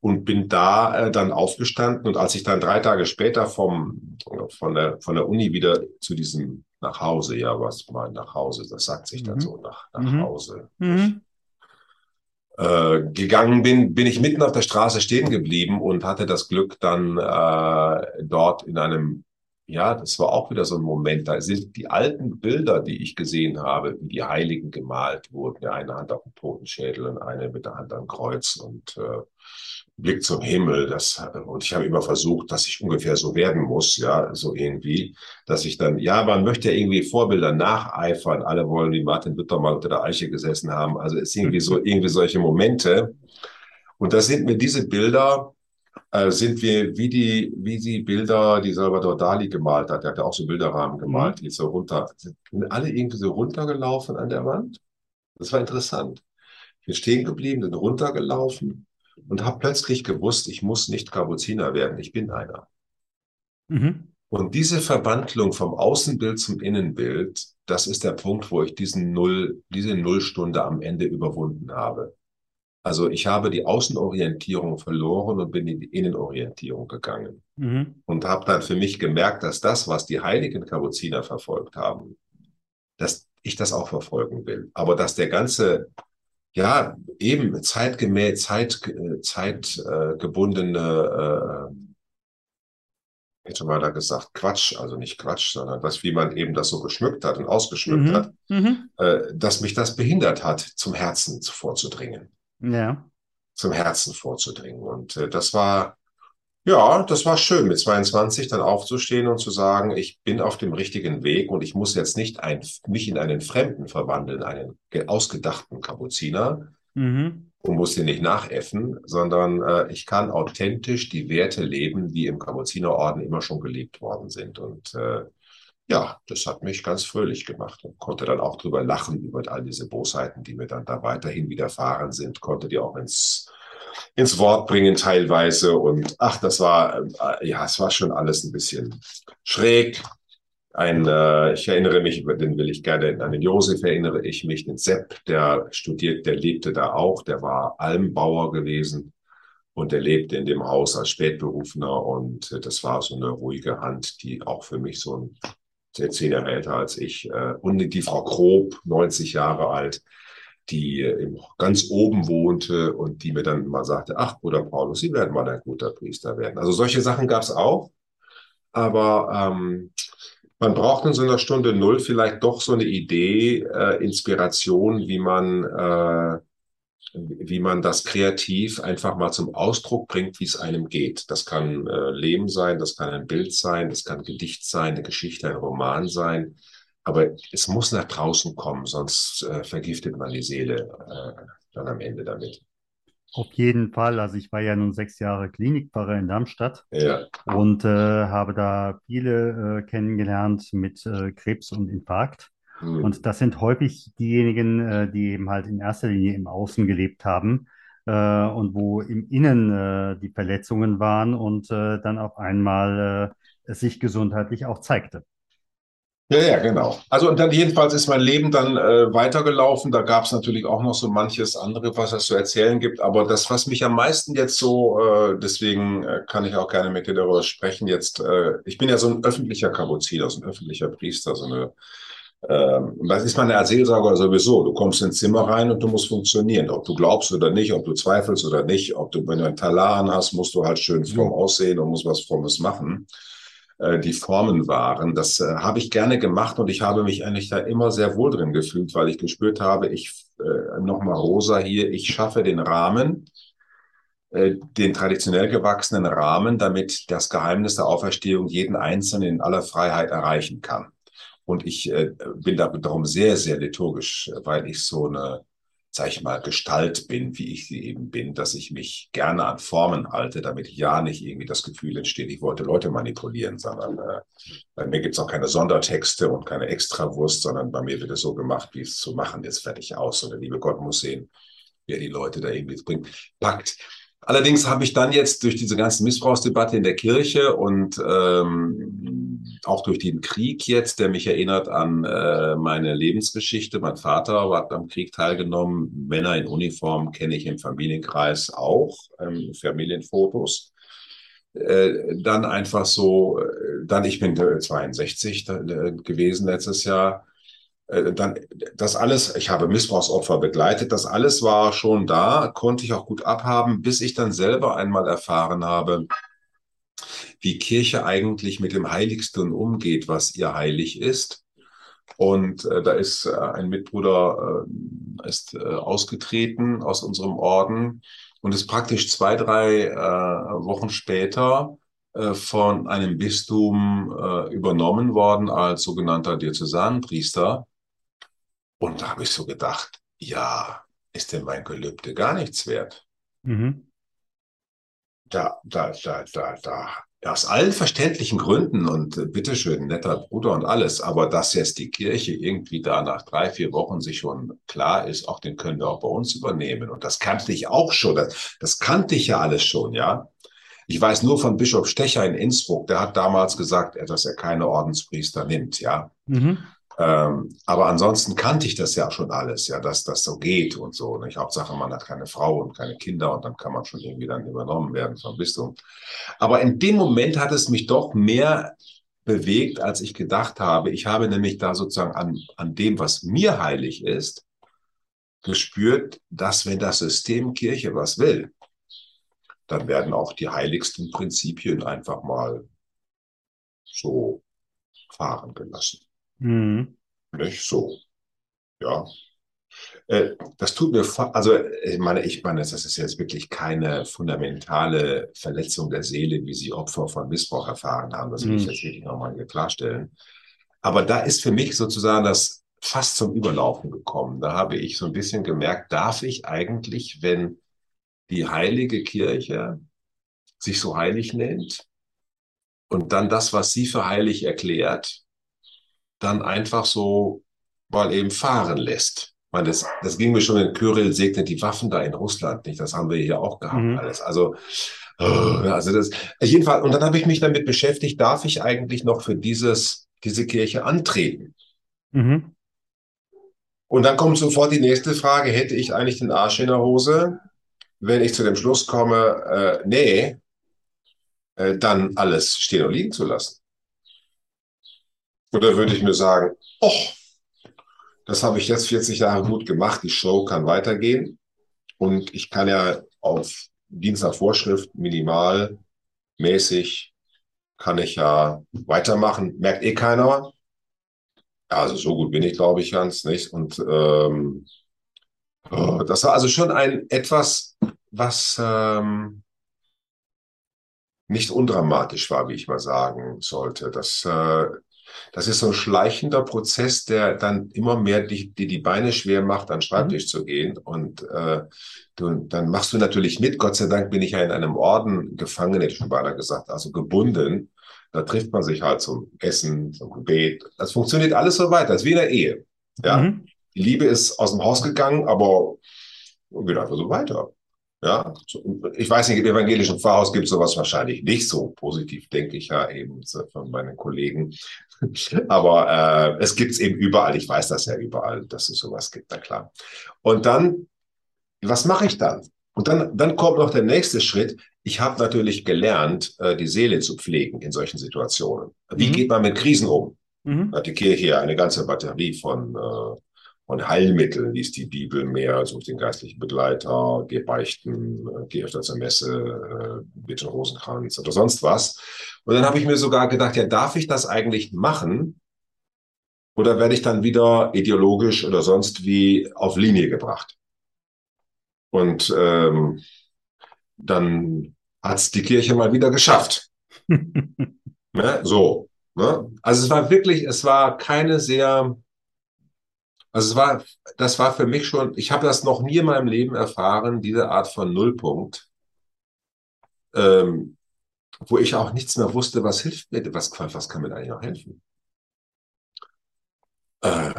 Und bin da äh, dann aufgestanden und als ich dann drei Tage später vom, von, der, von der Uni wieder zu diesem nach Hause, ja, was mal nach Hause, das sagt sich dann mhm. so, nach, nach mhm. Hause. Mhm äh, gegangen bin, bin ich mitten auf der Straße stehen geblieben und hatte das Glück dann äh, dort in einem, ja, das war auch wieder so ein Moment, da sind die alten Bilder, die ich gesehen habe, wie die Heiligen gemalt wurden, eine Hand auf dem Totenschädel und eine mit der Hand am Kreuz und äh, Blick zum Himmel. Das, und ich habe immer versucht, dass ich ungefähr so werden muss, ja, so irgendwie, dass ich dann, ja, man möchte ja irgendwie Vorbilder nacheifern. Alle wollen wie Martin Luther mal unter der Eiche gesessen haben. Also es ist irgendwie so, irgendwie solche Momente. Und da sind mir diese Bilder, äh, sind wir wie die, wie die Bilder, die Salvador Dali gemalt hat. Der hat ja auch so Bilderrahmen gemalt, mhm. die so runter, sind alle irgendwie so runtergelaufen an der Wand. Das war interessant. Ich bin stehen geblieben, sind runtergelaufen und habe plötzlich gewusst, ich muss nicht Kapuziner werden, ich bin einer. Mhm. Und diese Verwandlung vom Außenbild zum Innenbild, das ist der Punkt, wo ich diesen Null, diese Nullstunde am Ende überwunden habe. Also ich habe die Außenorientierung verloren und bin in die Innenorientierung gegangen. Mhm. Und habe dann für mich gemerkt, dass das, was die heiligen Kapuziner verfolgt haben, dass ich das auch verfolgen will. Aber dass der ganze, ja, eben zeitgemäß, zeit, zeitgebundene, äh, hätte mal da gesagt, Quatsch, also nicht Quatsch, sondern das, wie man eben das so geschmückt hat und ausgeschmückt mhm. hat, mhm. Äh, dass mich das behindert hat, zum Herzen vorzudringen ja. zum Herzen vorzudringen. Und äh, das war, ja, das war schön, mit 22 dann aufzustehen und zu sagen, ich bin auf dem richtigen Weg und ich muss jetzt nicht ein, mich in einen Fremden verwandeln, einen ausgedachten Kapuziner. Mhm. Und muss den nicht nachäffen, sondern äh, ich kann authentisch die Werte leben, die im Kapuzinerorden immer schon gelebt worden sind. Und äh, ja, das hat mich ganz fröhlich gemacht und konnte dann auch drüber lachen, über all diese Bosheiten, die mir dann da weiterhin widerfahren sind, konnte die auch ins, ins Wort bringen teilweise. Und ach, das war, äh, ja, es war schon alles ein bisschen schräg. Ein, äh, ich erinnere mich, über den will ich gerne, an den Josef erinnere ich mich, den Sepp, der studiert, der lebte da auch, der war Almbauer gewesen und er lebte in dem Haus als Spätberufener und äh, das war so eine ruhige Hand, die auch für mich so ein der zehn Jahre älter als ich. Äh, und die Frau Grob, 90 Jahre alt, die ganz oben wohnte und die mir dann mal sagte, ach, Bruder Paulus, Sie werden mal ein guter Priester werden. Also solche Sachen gab es auch. Aber ähm, man braucht in so einer Stunde Null vielleicht doch so eine Idee, äh, Inspiration, wie man äh, wie man das kreativ einfach mal zum Ausdruck bringt, wie es einem geht. Das kann äh, Leben sein, das kann ein Bild sein, das kann Gedicht sein, eine Geschichte, ein Roman sein. Aber es muss nach draußen kommen, sonst äh, vergiftet man die Seele äh, dann am Ende damit. Auf jeden Fall. Also ich war ja nun sechs Jahre Klinikpfarrer in Darmstadt ja. und äh, habe da viele äh, kennengelernt mit äh, Krebs und Infarkt. Mhm. Und das sind häufig diejenigen, äh, die eben halt in erster Linie im Außen gelebt haben und wo im Innen die Verletzungen waren und dann auf einmal es sich gesundheitlich auch zeigte. Ja, ja, genau. Also und dann jedenfalls ist mein Leben dann äh, weitergelaufen. Da gab es natürlich auch noch so manches andere, was es zu erzählen gibt. Aber das, was mich am meisten jetzt so, äh, deswegen äh, kann ich auch gerne mit dir darüber sprechen. Jetzt, äh, ich bin ja so ein öffentlicher Kapuziner, so ein öffentlicher Priester, so eine ähm, das ist man als Seelsorger sowieso. Du kommst ins Zimmer rein und du musst funktionieren. Ob du glaubst oder nicht, ob du zweifelst oder nicht, ob du, wenn du einen Talar hast, musst du halt schön fromm aussehen und musst was Frommes machen. Äh, die Formen waren, das äh, habe ich gerne gemacht und ich habe mich eigentlich da immer sehr wohl drin gefühlt, weil ich gespürt habe, ich, äh, nochmal Rosa hier, ich schaffe den Rahmen, den traditionell gewachsenen Rahmen, damit das Geheimnis der Auferstehung jeden Einzelnen in aller Freiheit erreichen kann. Und ich äh, bin da darum sehr, sehr liturgisch, weil ich so eine, sag ich mal, Gestalt bin, wie ich sie eben bin, dass ich mich gerne an Formen halte, damit ja nicht irgendwie das Gefühl entsteht, ich wollte Leute manipulieren, sondern äh, bei mir gibt's auch keine Sondertexte und keine Extrawurst, sondern bei mir wird es so gemacht, wie es zu machen ist, fertig aus. Und der liebe Gott muss sehen, wer die Leute da irgendwie bringt, packt. Allerdings habe ich dann jetzt durch diese ganze Missbrauchsdebatte in der Kirche und ähm, auch durch den Krieg jetzt, der mich erinnert an äh, meine Lebensgeschichte. Mein Vater hat am Krieg teilgenommen. Männer in Uniform kenne ich im Familienkreis auch, ähm, Familienfotos. Äh, dann einfach so, äh, dann ich bin 62 äh, gewesen letztes Jahr dann das alles, ich habe Missbrauchsopfer begleitet, das alles war schon da, konnte ich auch gut abhaben, bis ich dann selber einmal erfahren habe, wie Kirche eigentlich mit dem Heiligsten umgeht, was ihr heilig ist. Und äh, da ist äh, ein Mitbruder äh, ist äh, ausgetreten aus unserem Orden und ist praktisch zwei, drei äh, Wochen später äh, von einem Bistum äh, übernommen worden als sogenannter Diözesanpriester. Und da habe ich so gedacht, ja, ist denn mein Gelübde gar nichts wert? Mhm. Da, da, da, da, da, aus allen verständlichen Gründen und äh, bitteschön, netter Bruder und alles, aber dass jetzt die Kirche irgendwie da nach drei, vier Wochen sich schon klar ist, auch den können wir auch bei uns übernehmen. Und das kannte ich auch schon, das, das kannte ich ja alles schon, ja. Ich weiß nur von Bischof Stecher in Innsbruck, der hat damals gesagt, dass er keine Ordenspriester nimmt, ja. Mhm. Ähm, aber ansonsten kannte ich das ja schon alles, ja, dass das so geht und so. Nicht? Hauptsache, man hat keine Frau und keine Kinder und dann kann man schon irgendwie dann übernommen werden vom Bistum. Aber in dem Moment hat es mich doch mehr bewegt, als ich gedacht habe. Ich habe nämlich da sozusagen an, an dem, was mir heilig ist, gespürt, dass wenn das System Kirche was will, dann werden auch die heiligsten Prinzipien einfach mal so fahren gelassen. Mhm. Nicht so. Ja. Äh, das tut mir, also ich meine, ich meine, das ist jetzt wirklich keine fundamentale Verletzung der Seele, wie sie Opfer von Missbrauch erfahren haben. Das will mhm. ich jetzt wirklich nochmal klarstellen. Aber da ist für mich sozusagen das fast zum Überlaufen gekommen. Da habe ich so ein bisschen gemerkt, darf ich eigentlich, wenn die heilige Kirche sich so heilig nennt und dann das, was sie für heilig erklärt, dann einfach so mal eben fahren lässt. Ich meine, das, das ging mir schon in Kyrill segnet die Waffen da in Russland nicht. Das haben wir hier auch gehabt mhm. alles. Also, oh, also das, jedenfalls, und dann habe ich mich damit beschäftigt, darf ich eigentlich noch für dieses, diese Kirche antreten? Mhm. Und dann kommt sofort die nächste Frage, hätte ich eigentlich den Arsch in der Hose, wenn ich zu dem Schluss komme, äh, nee, äh, dann alles stehen und liegen zu lassen? Oder würde ich mir sagen, oh, das habe ich jetzt 40 Jahre gut gemacht, die Show kann weitergehen und ich kann ja auf Dienst nach Vorschrift minimal mäßig kann ich ja weitermachen, merkt eh keiner. Also so gut bin ich, glaube ich, ganz nicht. Und ähm, oh, das war also schon ein etwas, was ähm, nicht undramatisch war, wie ich mal sagen sollte. Das äh, das ist so ein schleichender Prozess, der dann immer mehr die, die, die Beine schwer macht, an den Schreibtisch mhm. zu gehen. Und äh, du, dann machst du natürlich mit. Gott sei Dank bin ich ja in einem Orden gefangen, hätte ich schon beinahe gesagt, also gebunden. Da trifft man sich halt zum Essen, zum Gebet. Das funktioniert alles so weiter. Das ist wie in der Ehe. Ja. Mhm. Die Liebe ist aus dem Haus gegangen, aber geht einfach so weiter. Ja, ich weiß nicht, im evangelischen Pfarrhaus gibt es sowas wahrscheinlich nicht so positiv, denke ich ja eben von meinen Kollegen. Aber äh, es gibt es eben überall. Ich weiß das ja überall, dass es sowas gibt, na klar. Und dann, was mache ich dann? Und dann, dann kommt noch der nächste Schritt. Ich habe natürlich gelernt, äh, die Seele zu pflegen in solchen Situationen. Wie mhm. geht man mit Krisen um? Mhm. Hat die Kirche eine ganze Batterie von äh, und Heilmitteln liest die Bibel mehr, such den geistlichen Begleiter, geh beichten, äh, geh öfter zur Messe, äh, bitte Rosenkranz oder sonst was. Und dann habe ich mir sogar gedacht, ja, darf ich das eigentlich machen? Oder werde ich dann wieder ideologisch oder sonst wie auf Linie gebracht? Und ähm, dann hat's die Kirche mal wieder geschafft. ne? So. Ne? Also es war wirklich, es war keine sehr also es war, das war für mich schon, ich habe das noch nie in meinem Leben erfahren, diese Art von Nullpunkt, ähm, wo ich auch nichts mehr wusste, was hilft mir, was, was kann mir eigentlich noch helfen. Äh,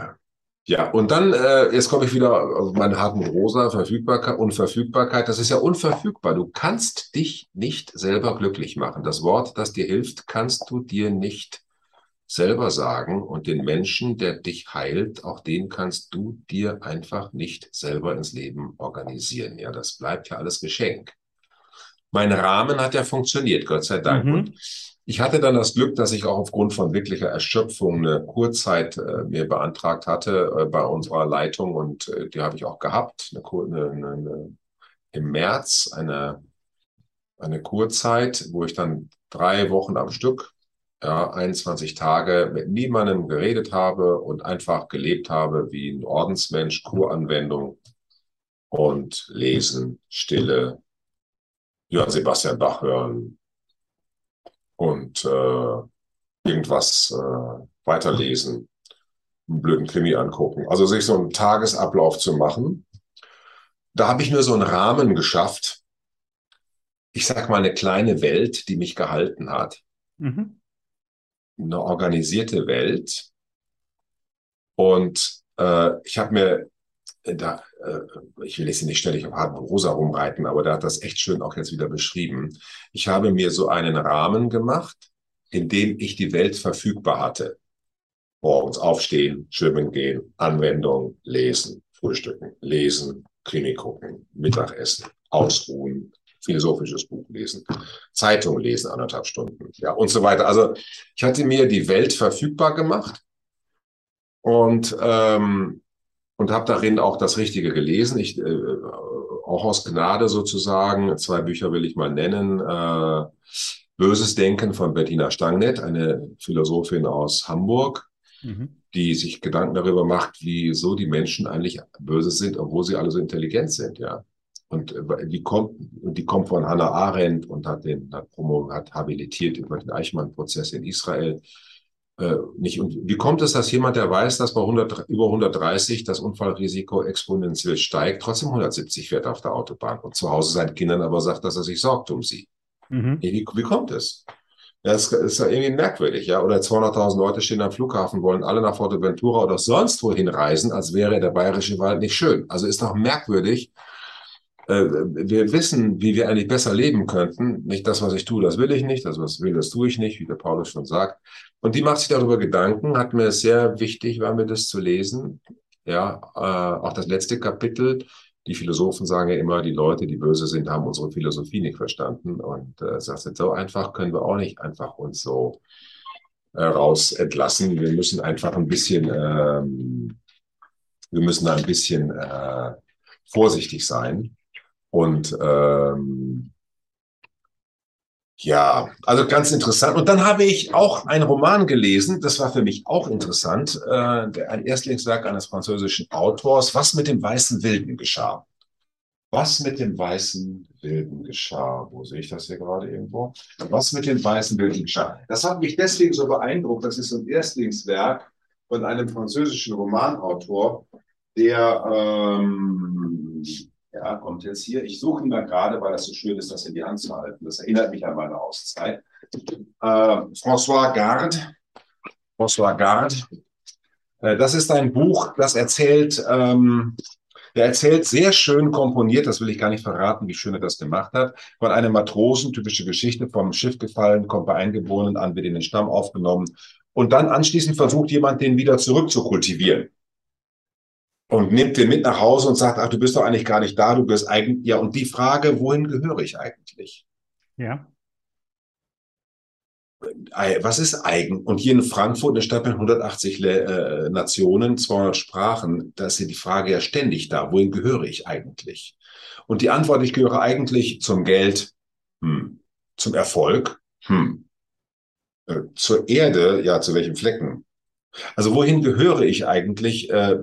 ja, und dann, äh, jetzt komme ich wieder auf meine harten Rosa, Verfügbarkeit, Unverfügbarkeit. Das ist ja unverfügbar. Du kannst dich nicht selber glücklich machen. Das Wort, das dir hilft, kannst du dir nicht selber sagen und den Menschen, der dich heilt, auch den kannst du dir einfach nicht selber ins Leben organisieren. Ja, das bleibt ja alles Geschenk. Mein Rahmen hat ja funktioniert, Gott sei Dank. Mhm. Und ich hatte dann das Glück, dass ich auch aufgrund von wirklicher Erschöpfung eine Kurzeit äh, mir beantragt hatte äh, bei unserer Leitung und äh, die habe ich auch gehabt. Eine, eine, eine, Im März eine, eine Kurzeit, wo ich dann drei Wochen am Stück ja, 21 Tage mit niemandem geredet habe und einfach gelebt habe wie ein Ordensmensch, Kuranwendung und lesen, Stille, Johann Sebastian Bach hören und äh, irgendwas äh, weiterlesen, einen blöden Krimi angucken. Also sich so einen Tagesablauf zu machen. Da habe ich nur so einen Rahmen geschafft. Ich sag mal eine kleine Welt, die mich gehalten hat. Mhm eine organisierte Welt. Und äh, ich habe mir da, äh, ich will jetzt nicht ständig auf harten Rosa rumreiten, aber der hat das echt schön auch jetzt wieder beschrieben. Ich habe mir so einen Rahmen gemacht, in dem ich die Welt verfügbar hatte. Morgens aufstehen, schwimmen gehen, Anwendung, lesen, frühstücken, lesen, Krimi gucken, Mittagessen, ausruhen, philosophisches Buch lesen, Zeitung lesen, anderthalb Stunden, ja, und so weiter. Also ich hatte mir die Welt verfügbar gemacht und, ähm, und habe darin auch das Richtige gelesen. Ich, äh, auch aus Gnade sozusagen. Zwei Bücher will ich mal nennen. Äh, Böses Denken von Bettina Stangnett, eine Philosophin aus Hamburg, mhm. die sich Gedanken darüber macht, wieso die Menschen eigentlich böse sind, obwohl sie alle so intelligent sind, ja. Und äh, die kommt, die kommt von Hannah Arendt und hat den, hat, Promo, hat habilitiert über den Eichmann-Prozess in Israel. Äh, nicht, und wie kommt es, dass jemand, der weiß, dass bei 100, über 130 das Unfallrisiko exponentiell steigt, trotzdem 170 fährt auf der Autobahn und zu Hause seinen Kindern aber sagt, dass er sich sorgt um sie? Mhm. Wie, wie kommt es? Das ist ja irgendwie merkwürdig, ja. Oder 200.000 Leute stehen am Flughafen, wollen alle nach Forteventura oder sonst wohin reisen, als wäre der bayerische Wald nicht schön. Also ist doch merkwürdig. Äh, wir wissen, wie wir eigentlich besser leben könnten. Nicht das, was ich tue, das will ich nicht. Das, was ich will, das tue ich nicht, wie der Paulus schon sagt. Und die macht sich darüber Gedanken, hat mir sehr wichtig, war mir das zu lesen. Ja, äh, auch das letzte Kapitel die Philosophen sagen ja immer, die Leute, die böse sind, haben unsere Philosophie nicht verstanden. Und äh, sagst so einfach können wir auch nicht einfach uns so äh, raus entlassen. Wir müssen einfach ein bisschen, ähm, wir müssen da ein bisschen äh, vorsichtig sein. Und ähm, ja, also ganz interessant. Und dann habe ich auch einen Roman gelesen, das war für mich auch interessant, äh, ein Erstlingswerk eines französischen Autors, Was mit dem weißen Wilden geschah. Was mit dem weißen Wilden geschah? Wo sehe ich das hier gerade irgendwo? Was mit dem weißen Wilden geschah? Das hat mich deswegen so beeindruckt. Das ist ein Erstlingswerk von einem französischen Romanautor, der ähm, ja, kommt jetzt hier. Ich suche ihn mal gerade, weil das so schön ist, das in die Hand zu halten. Das erinnert mich an meine Auszeit. Äh, François Garde. François Garde. Äh, das ist ein Buch, das erzählt, ähm, der erzählt sehr schön komponiert, das will ich gar nicht verraten, wie schön er das gemacht hat, von einem Matrosen, typische Geschichte, vom Schiff gefallen, kommt bei Eingeborenen an, wird in den Stamm aufgenommen und dann anschließend versucht jemand, den wieder zurück zu kultivieren und nimmt den mit nach Hause und sagt, ach, du bist doch eigentlich gar nicht da, du bist eigentlich, ja, und die Frage, wohin gehöre ich eigentlich? Ja. Was ist eigen? Und hier in Frankfurt, eine Stadt mit 180 äh, Nationen, 200 Sprachen, da ist ja die Frage ja ständig da, wohin gehöre ich eigentlich? Und die Antwort, ich gehöre eigentlich zum Geld, hm. zum Erfolg, hm. Äh, zur Erde, ja, zu welchen Flecken? Also wohin gehöre ich eigentlich? Äh,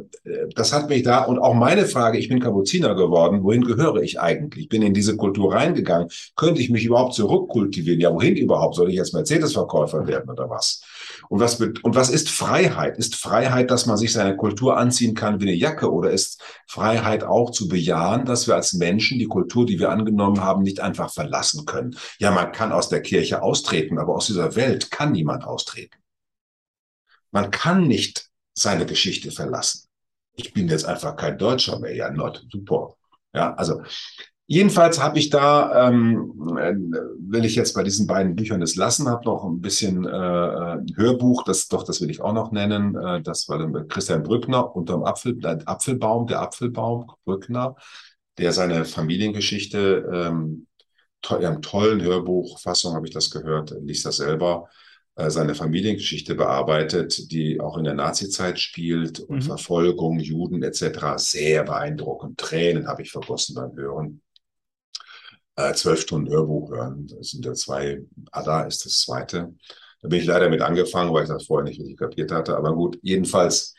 das hat mich da und auch meine Frage, ich bin Kapuziner geworden, wohin gehöre ich eigentlich? Bin in diese Kultur reingegangen. Könnte ich mich überhaupt zurückkultivieren? Ja, wohin überhaupt? Soll ich jetzt Mercedes-Verkäufer werden oder was? Und was, und was ist Freiheit? Ist Freiheit, dass man sich seine Kultur anziehen kann wie eine Jacke? Oder ist Freiheit auch zu bejahen, dass wir als Menschen die Kultur, die wir angenommen haben, nicht einfach verlassen können? Ja, man kann aus der Kirche austreten, aber aus dieser Welt kann niemand austreten. Man kann nicht seine Geschichte verlassen. Ich bin jetzt einfach kein Deutscher mehr. Ja, not super. Ja, also jedenfalls habe ich da, ähm, will ich jetzt bei diesen beiden Büchern das lassen, habe noch ein bisschen äh, ein Hörbuch, das doch, das will ich auch noch nennen. Äh, das war dann Christian Brückner unterm Apfel, äh, Apfelbaum, der Apfelbaum Brückner, der seine Familiengeschichte ähm, to ja, tollen Hörbuchfassung habe ich das gehört, liest das selber seine Familiengeschichte bearbeitet, die auch in der Nazizeit spielt und mhm. Verfolgung, Juden etc. Sehr beeindruckend. Tränen habe ich vergossen beim Hören. Äh, zwölf Stunden Hörbuch hören, das sind ja zwei, Ada ist das zweite. Da bin ich leider mit angefangen, weil ich das vorher nicht richtig kapiert hatte. Aber gut, jedenfalls,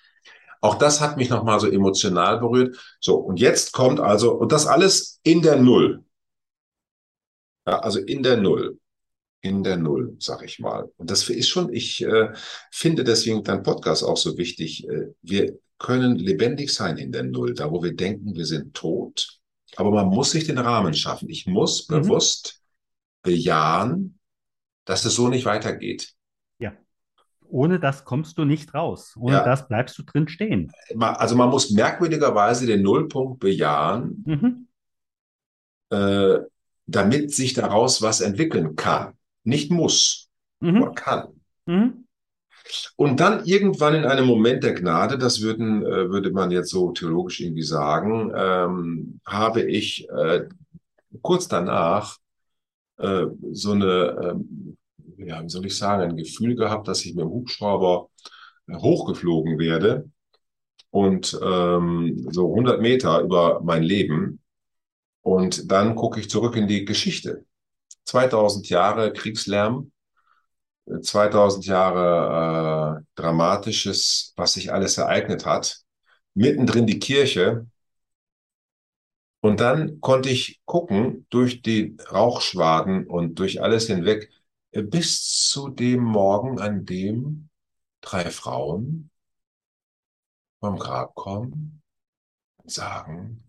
auch das hat mich nochmal so emotional berührt. So, und jetzt kommt also, und das alles in der Null. Ja, also in der Null in der Null, sag ich mal. Und das ist schon, ich äh, finde deswegen dein Podcast auch so wichtig. Äh, wir können lebendig sein in der Null, da wo wir denken, wir sind tot. Aber man muss sich den Rahmen schaffen. Ich muss mhm. bewusst bejahen, dass es so nicht weitergeht. Ja. Ohne das kommst du nicht raus. Ohne ja. das bleibst du drin stehen. Also man muss merkwürdigerweise den Nullpunkt bejahen, mhm. äh, damit sich daraus was entwickeln kann nicht muss, mhm. aber kann. Mhm. Und dann irgendwann in einem Moment der Gnade, das würden, äh, würde man jetzt so theologisch irgendwie sagen, ähm, habe ich äh, kurz danach äh, so eine, ähm, ja, wie soll ich sagen, ein Gefühl gehabt, dass ich mit dem Hubschrauber äh, hochgeflogen werde und ähm, so 100 Meter über mein Leben. Und dann gucke ich zurück in die Geschichte. 2000 Jahre Kriegslärm, 2000 Jahre äh, Dramatisches, was sich alles ereignet hat. Mittendrin die Kirche. Und dann konnte ich gucken durch die Rauchschwaden und durch alles hinweg äh, bis zu dem Morgen, an dem drei Frauen vom Grab kommen und sagen,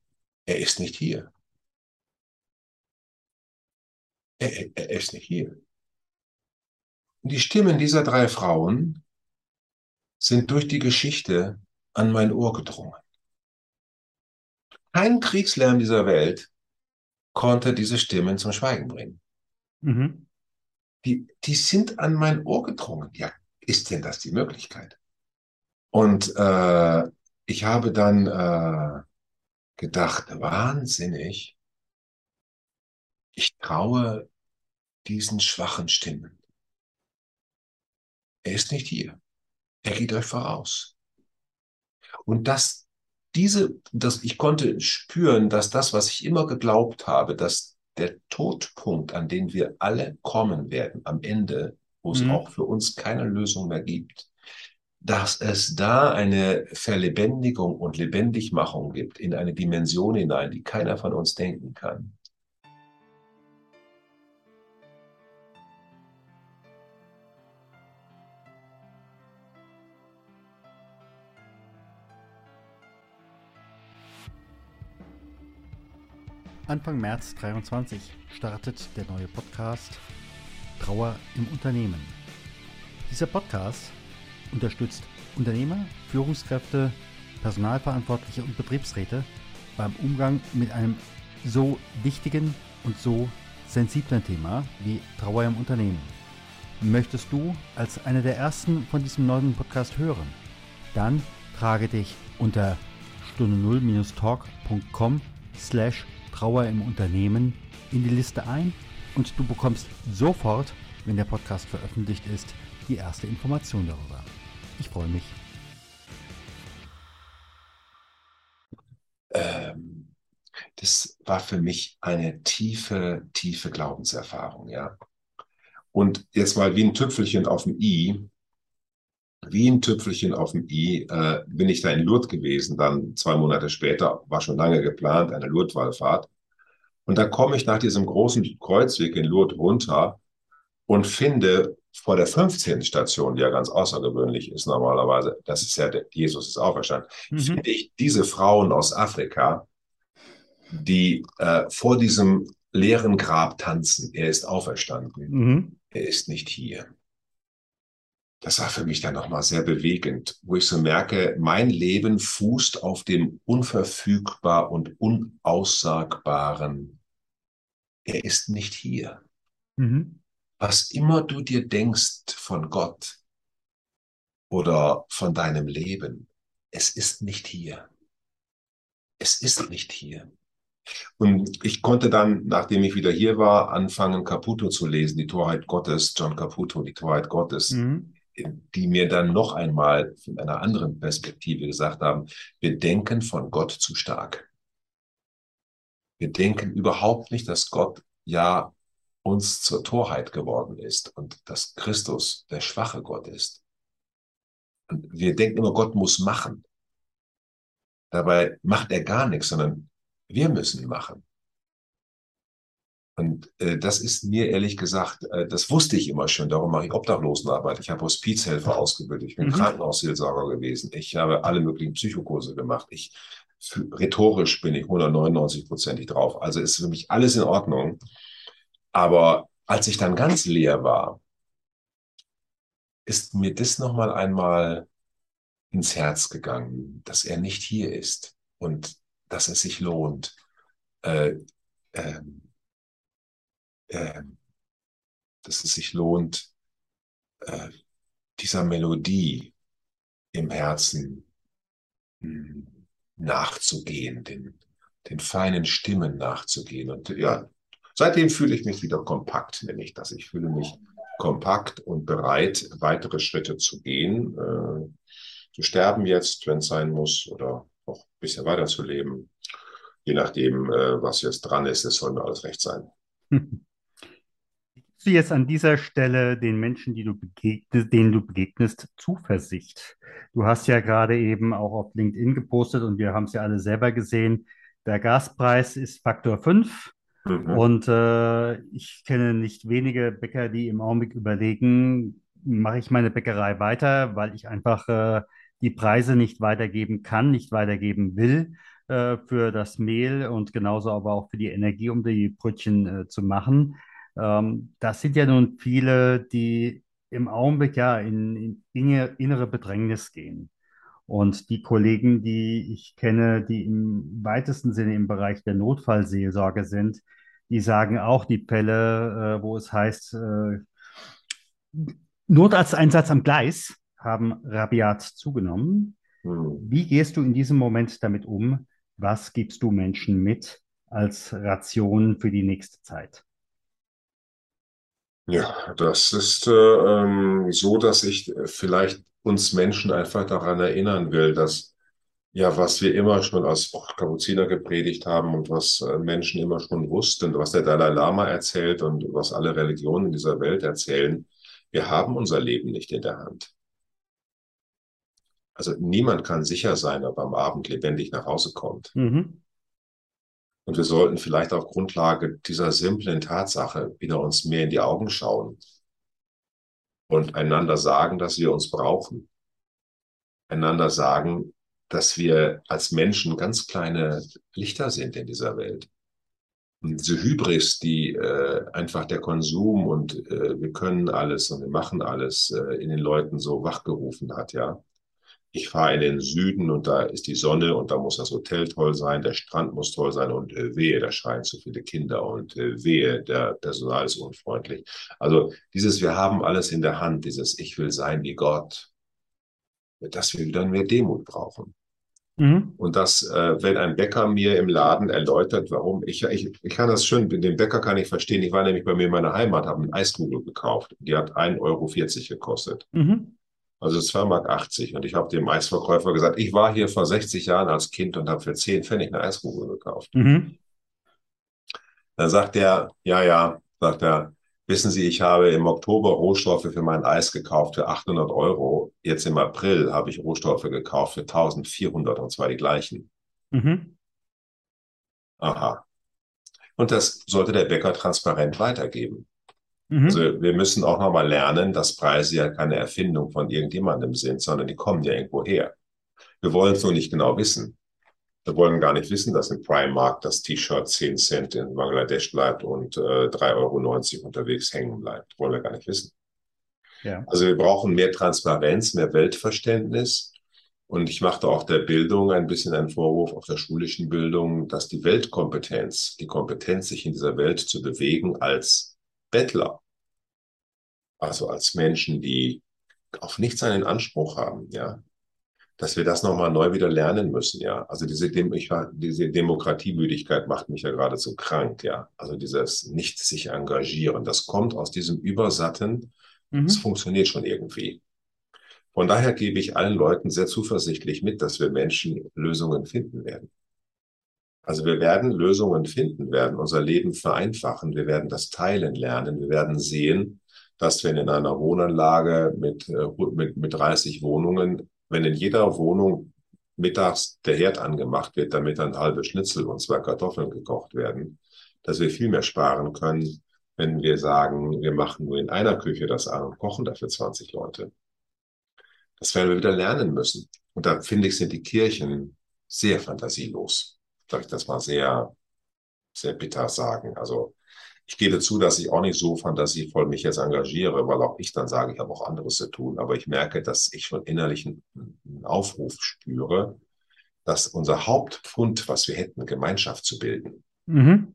er ist nicht hier. Er, er, ist nicht hier. Und die Stimmen dieser drei Frauen sind durch die Geschichte an mein Ohr gedrungen. Kein Kriegslärm dieser Welt konnte diese Stimmen zum Schweigen bringen. Mhm. Die, die sind an mein Ohr gedrungen. Ja, ist denn das die Möglichkeit? Und äh, ich habe dann äh, gedacht, wahnsinnig, ich traue diesen schwachen Stimmen. Er ist nicht hier. Er geht euch voraus. Und das, diese, das, ich konnte spüren, dass das, was ich immer geglaubt habe, dass der Todpunkt, an den wir alle kommen werden, am Ende, wo es mhm. auch für uns keine Lösung mehr gibt, dass es da eine Verlebendigung und Lebendigmachung gibt in eine Dimension hinein, die keiner von uns denken kann. Anfang März 23 startet der neue Podcast Trauer im Unternehmen. Dieser Podcast unterstützt Unternehmer, Führungskräfte, Personalverantwortliche und Betriebsräte beim Umgang mit einem so wichtigen und so sensiblen Thema wie Trauer im Unternehmen. Möchtest du als einer der ersten von diesem neuen Podcast hören? Dann trage dich unter stunde 0-talk.com slash Trauer im Unternehmen in die Liste ein und du bekommst sofort, wenn der Podcast veröffentlicht ist, die erste Information darüber. Ich freue mich. Ähm, das war für mich eine tiefe, tiefe Glaubenserfahrung, ja. Und jetzt mal wie ein Tüpfelchen auf dem I, wie ein Tüpfelchen auf dem I, äh, bin ich da in Lourdes gewesen, dann zwei Monate später, war schon lange geplant, eine Lourdes-Wallfahrt. Und da komme ich nach diesem großen Kreuzweg in Lourdes runter und finde vor der 15. Station, die ja ganz außergewöhnlich ist normalerweise, das ist ja der Jesus ist auferstanden, mhm. finde ich diese Frauen aus Afrika, die äh, vor diesem leeren Grab tanzen. Er ist auferstanden. Mhm. Er ist nicht hier. Das war für mich dann nochmal sehr bewegend, wo ich so merke, mein Leben fußt auf dem unverfügbar und unaussagbaren. Er ist nicht hier. Mhm was immer du dir denkst von Gott oder von deinem Leben, es ist nicht hier. Es ist nicht hier. Und ich konnte dann, nachdem ich wieder hier war, anfangen, Caputo zu lesen, die Torheit Gottes, John Caputo, die Torheit Gottes, mhm. Die mir dann noch einmal von einer anderen Perspektive gesagt haben, wir denken von Gott zu stark. Wir denken überhaupt nicht, dass Gott ja uns zur Torheit geworden ist und dass Christus der schwache Gott ist. Und wir denken immer, Gott muss machen. Dabei macht er gar nichts, sondern wir müssen machen. Und äh, das ist mir ehrlich gesagt, äh, das wusste ich immer schon, darum mache ich Obdachlosenarbeit. Ich habe Hospizhelfer ausgebildet, ich bin mhm. Krankenhausseelsorger gewesen, ich habe alle möglichen Psychokurse gemacht. Ich rhetorisch bin ich 199-prozentig drauf. Also ist für mich alles in Ordnung. Aber als ich dann ganz leer war, ist mir das nochmal einmal ins Herz gegangen, dass er nicht hier ist und dass es sich lohnt, äh, äh, äh, dass es sich lohnt, äh, dieser Melodie im Herzen hm, nachzugehen, den, den feinen Stimmen nachzugehen. Und ja, seitdem fühle ich mich wieder kompakt, nenne ich das. Ich fühle mich kompakt und bereit, weitere Schritte zu gehen, äh, zu sterben jetzt, wenn es sein muss, oder noch ein bisschen weiter zu leben. Je nachdem, äh, was jetzt dran ist, es soll mir alles recht sein. du jetzt an dieser Stelle den Menschen, die du begegnest, denen du begegnest, Zuversicht? Du hast ja gerade eben auch auf LinkedIn gepostet und wir haben es ja alle selber gesehen. Der Gaspreis ist Faktor 5 mhm. und äh, ich kenne nicht wenige Bäcker, die im Augenblick überlegen, mache ich meine Bäckerei weiter, weil ich einfach äh, die Preise nicht weitergeben kann, nicht weitergeben will äh, für das Mehl und genauso aber auch für die Energie, um die Brötchen äh, zu machen. Ähm, das sind ja nun viele, die im Augenblick ja in, in innere Bedrängnis gehen. Und die Kollegen, die ich kenne, die im weitesten Sinne im Bereich der Notfallseelsorge sind, die sagen auch die Fälle, äh, wo es heißt, äh, Notarzteinsatz am Gleis haben rabiat zugenommen. Hm. Wie gehst du in diesem Moment damit um? Was gibst du Menschen mit als Ration für die nächste Zeit? Ja, das ist äh, ähm, so, dass ich vielleicht uns Menschen einfach daran erinnern will, dass ja, was wir immer schon als Kapuziner gepredigt haben und was äh, Menschen immer schon wussten, was der Dalai Lama erzählt und was alle Religionen dieser Welt erzählen, wir haben unser Leben nicht in der Hand. Also niemand kann sicher sein, ob er am Abend lebendig nach Hause kommt. Mhm. Und wir sollten vielleicht auf Grundlage dieser simplen Tatsache wieder uns mehr in die Augen schauen und einander sagen, dass wir uns brauchen. Einander sagen, dass wir als Menschen ganz kleine Lichter sind in dieser Welt. Und diese Hybris, die äh, einfach der Konsum und äh, wir können alles und wir machen alles äh, in den Leuten so wachgerufen hat, ja ich fahre in den Süden und da ist die Sonne und da muss das Hotel toll sein, der Strand muss toll sein und äh, wehe, da schreien zu viele Kinder und äh, wehe, der Personal ist unfreundlich. Also dieses, wir haben alles in der Hand, dieses Ich will sein wie Gott, dass wir dann mehr Demut brauchen. Mhm. Und das, äh, wenn ein Bäcker mir im Laden erläutert, warum ich, ich, ich kann das schön, den Bäcker kann ich verstehen. Ich war nämlich bei mir in meiner Heimat, habe eine Eiskugel gekauft. Die hat 1,40 Euro gekostet. Mhm also 2,80 Mark. Und ich habe dem Eisverkäufer gesagt, ich war hier vor 60 Jahren als Kind und habe für 10 Pfennig eine Eiskugel gekauft. Mhm. Dann sagt er, ja, ja, sagt er, wissen Sie, ich habe im Oktober Rohstoffe für mein Eis gekauft für 800 Euro. Jetzt im April habe ich Rohstoffe gekauft für 1400 und zwar die gleichen. Mhm. Aha. Und das sollte der Bäcker transparent weitergeben. Mhm. Also wir müssen auch nochmal lernen, dass Preise ja keine Erfindung von irgendjemandem sind, sondern die kommen ja irgendwo her. Wir wollen es nur nicht genau wissen. Wir wollen gar nicht wissen, dass im Primark das T-Shirt 10 Cent in Bangladesch bleibt und äh, 3,90 Euro unterwegs hängen bleibt. Wollen wir gar nicht wissen. Ja. Also wir brauchen mehr Transparenz, mehr Weltverständnis. Und ich machte auch der Bildung ein bisschen einen Vorwurf, auch der schulischen Bildung, dass die Weltkompetenz, die Kompetenz, sich in dieser Welt zu bewegen als Bettler, also als Menschen, die auf nichts einen Anspruch haben, ja, dass wir das nochmal neu wieder lernen müssen, ja. Also diese, Dem ich, diese Demokratiemüdigkeit macht mich ja geradezu krank, ja. Also dieses nicht sich engagieren, das kommt aus diesem Übersatten, mhm. das funktioniert schon irgendwie. Von daher gebe ich allen Leuten sehr zuversichtlich mit, dass wir Menschen Lösungen finden werden. Also wir werden Lösungen finden, werden unser Leben vereinfachen, wir werden das Teilen lernen, wir werden sehen, dass wenn in einer Wohnanlage mit, äh, mit, mit 30 Wohnungen, wenn in jeder Wohnung mittags der Herd angemacht wird, damit ein halbes Schnitzel und zwei Kartoffeln gekocht werden, dass wir viel mehr sparen können, wenn wir sagen, wir machen nur in einer Küche das an und kochen dafür 20 Leute. Das werden wir wieder lernen müssen. Und da finde ich, sind die Kirchen sehr fantasielos darf ich das mal sehr, sehr bitter sagen. Also ich gebe zu, dass ich auch nicht so fantasievoll mich jetzt engagiere, weil auch ich dann sage, ich habe auch anderes zu tun. Aber ich merke, dass ich schon innerlich einen Aufruf spüre, dass unser Hauptpfund, was wir hätten, Gemeinschaft zu bilden, mhm.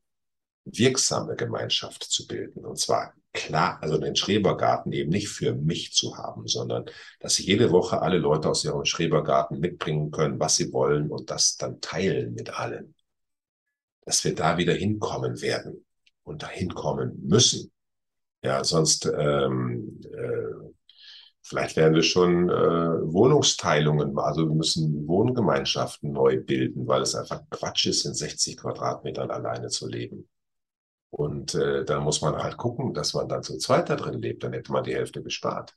wirksame Gemeinschaft zu bilden, und zwar klar, also den Schrebergarten eben nicht für mich zu haben, sondern dass jede Woche alle Leute aus ihrem Schrebergarten mitbringen können, was sie wollen und das dann teilen mit allen. Dass wir da wieder hinkommen werden und dahin kommen müssen. Ja, sonst ähm, äh, vielleicht werden wir schon äh, Wohnungsteilungen, also wir müssen Wohngemeinschaften neu bilden, weil es einfach Quatsch ist, in 60 Quadratmetern alleine zu leben. Und äh, dann muss man halt gucken, dass man dann zu zweit da drin lebt, dann hätte man die Hälfte gespart.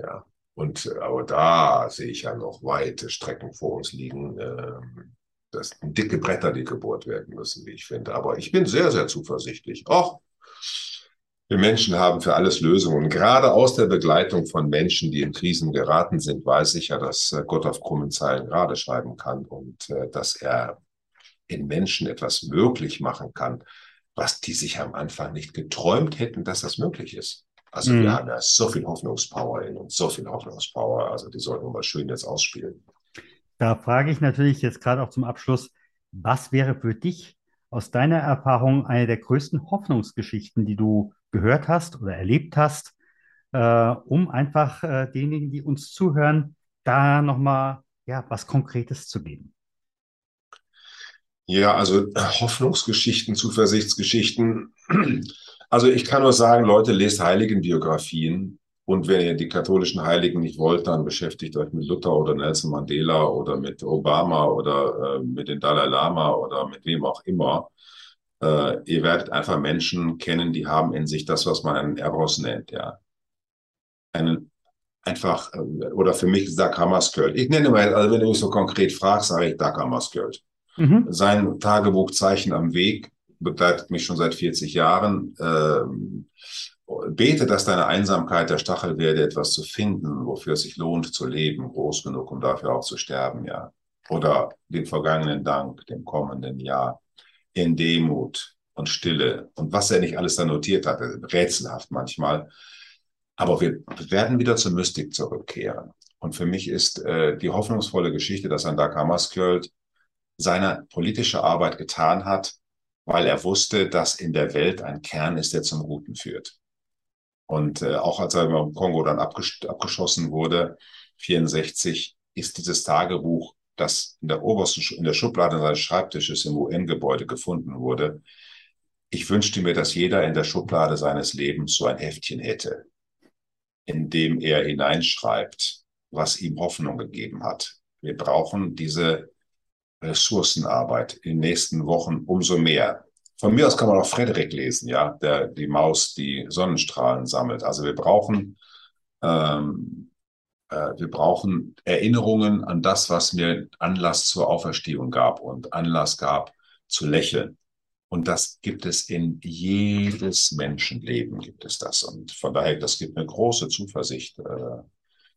Ja, und äh, aber da sehe ich ja noch weite Strecken vor uns liegen. Ähm, das sind dicke Bretter, die gebohrt werden müssen, wie ich finde. Aber ich bin sehr, sehr zuversichtlich. Och, wir Menschen haben für alles Lösungen. Gerade aus der Begleitung von Menschen, die in Krisen geraten sind, weiß ich ja, dass äh, Gott auf krummen Zeilen gerade schreiben kann und äh, dass er in Menschen etwas möglich machen kann, was die sich am Anfang nicht geträumt hätten, dass das möglich ist. Also mhm. wir haben ja so viel Hoffnungspower in uns, so viel Hoffnungspower. Also die sollten wir mal schön jetzt ausspielen. Da frage ich natürlich jetzt gerade auch zum Abschluss, was wäre für dich aus deiner Erfahrung eine der größten Hoffnungsgeschichten, die du gehört hast oder erlebt hast, äh, um einfach äh, denjenigen, die uns zuhören, da nochmal ja, was Konkretes zu geben? Ja, also Hoffnungsgeschichten, Zuversichtsgeschichten. Also ich kann nur sagen, Leute, lest Heiligenbiografien. Und wenn ihr die katholischen Heiligen nicht wollt, dann beschäftigt euch mit Luther oder Nelson Mandela oder mit Obama oder äh, mit den Dalai Lama oder mit wem auch immer. Äh, ihr werdet einfach Menschen kennen, die haben in sich das, was man einen Eros nennt, ja. Einen einfach, äh, oder für mich Dag Hammarskjöld. Ich nenne mal, also wenn du mich so konkret fragst, sage ich Dag Hammarskjöld. Mhm. Sein Tagebuch Zeichen am Weg begleitet mich schon seit 40 Jahren. Ähm, bete, dass deine Einsamkeit der Stachel werde, etwas zu finden, wofür es sich lohnt zu leben, groß genug, um dafür auch zu sterben, ja. Oder den vergangenen Dank, dem kommenden Jahr, in Demut und Stille und was er nicht alles da notiert hatte, rätselhaft manchmal. Aber wir werden wieder zur Mystik zurückkehren. Und für mich ist äh, die hoffnungsvolle Geschichte, dass ein Dag Hammarskjöld seine politische Arbeit getan hat, weil er wusste, dass in der Welt ein Kern ist, der zum Guten führt. Und äh, auch als er im Kongo dann abgesch abgeschossen wurde, 64, ist dieses Tagebuch, das in der obersten, in der Schublade seines Schreibtisches im UN-Gebäude gefunden wurde. Ich wünschte mir, dass jeder in der Schublade seines Lebens so ein Heftchen hätte, in dem er hineinschreibt, was ihm Hoffnung gegeben hat. Wir brauchen diese Ressourcenarbeit in den nächsten Wochen umso mehr. Von mir aus kann man auch Frederik lesen, ja, der die Maus, die Sonnenstrahlen sammelt. Also wir brauchen, ähm, äh, wir brauchen Erinnerungen an das, was mir Anlass zur Auferstehung gab und Anlass gab zu lächeln. Und das gibt es in jedes Menschenleben gibt es das. Und von daher, das gibt eine große Zuversicht, äh,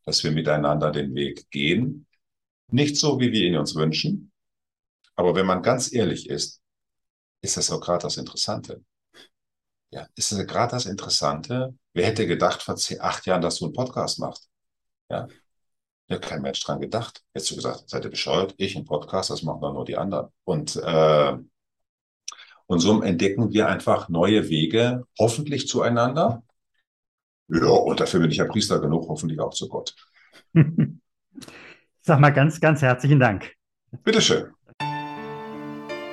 dass wir miteinander den Weg gehen. Nicht so, wie wir ihn uns wünschen, aber wenn man ganz ehrlich ist, ist das auch gerade das Interessante. Ja, ist das gerade das Interessante? Wer hätte gedacht vor zehn, acht Jahren, dass du einen Podcast machst? Ja, hat kein Mensch dran gedacht. Jetzt du gesagt, seid ihr bescheuert? Ich einen Podcast, das machen dann nur die anderen. Und, äh, und so entdecken wir einfach neue Wege, hoffentlich zueinander. Ja, und dafür bin ich ja Priester genug, hoffentlich auch zu Gott. Sag mal ganz, ganz herzlichen Dank. Bitteschön.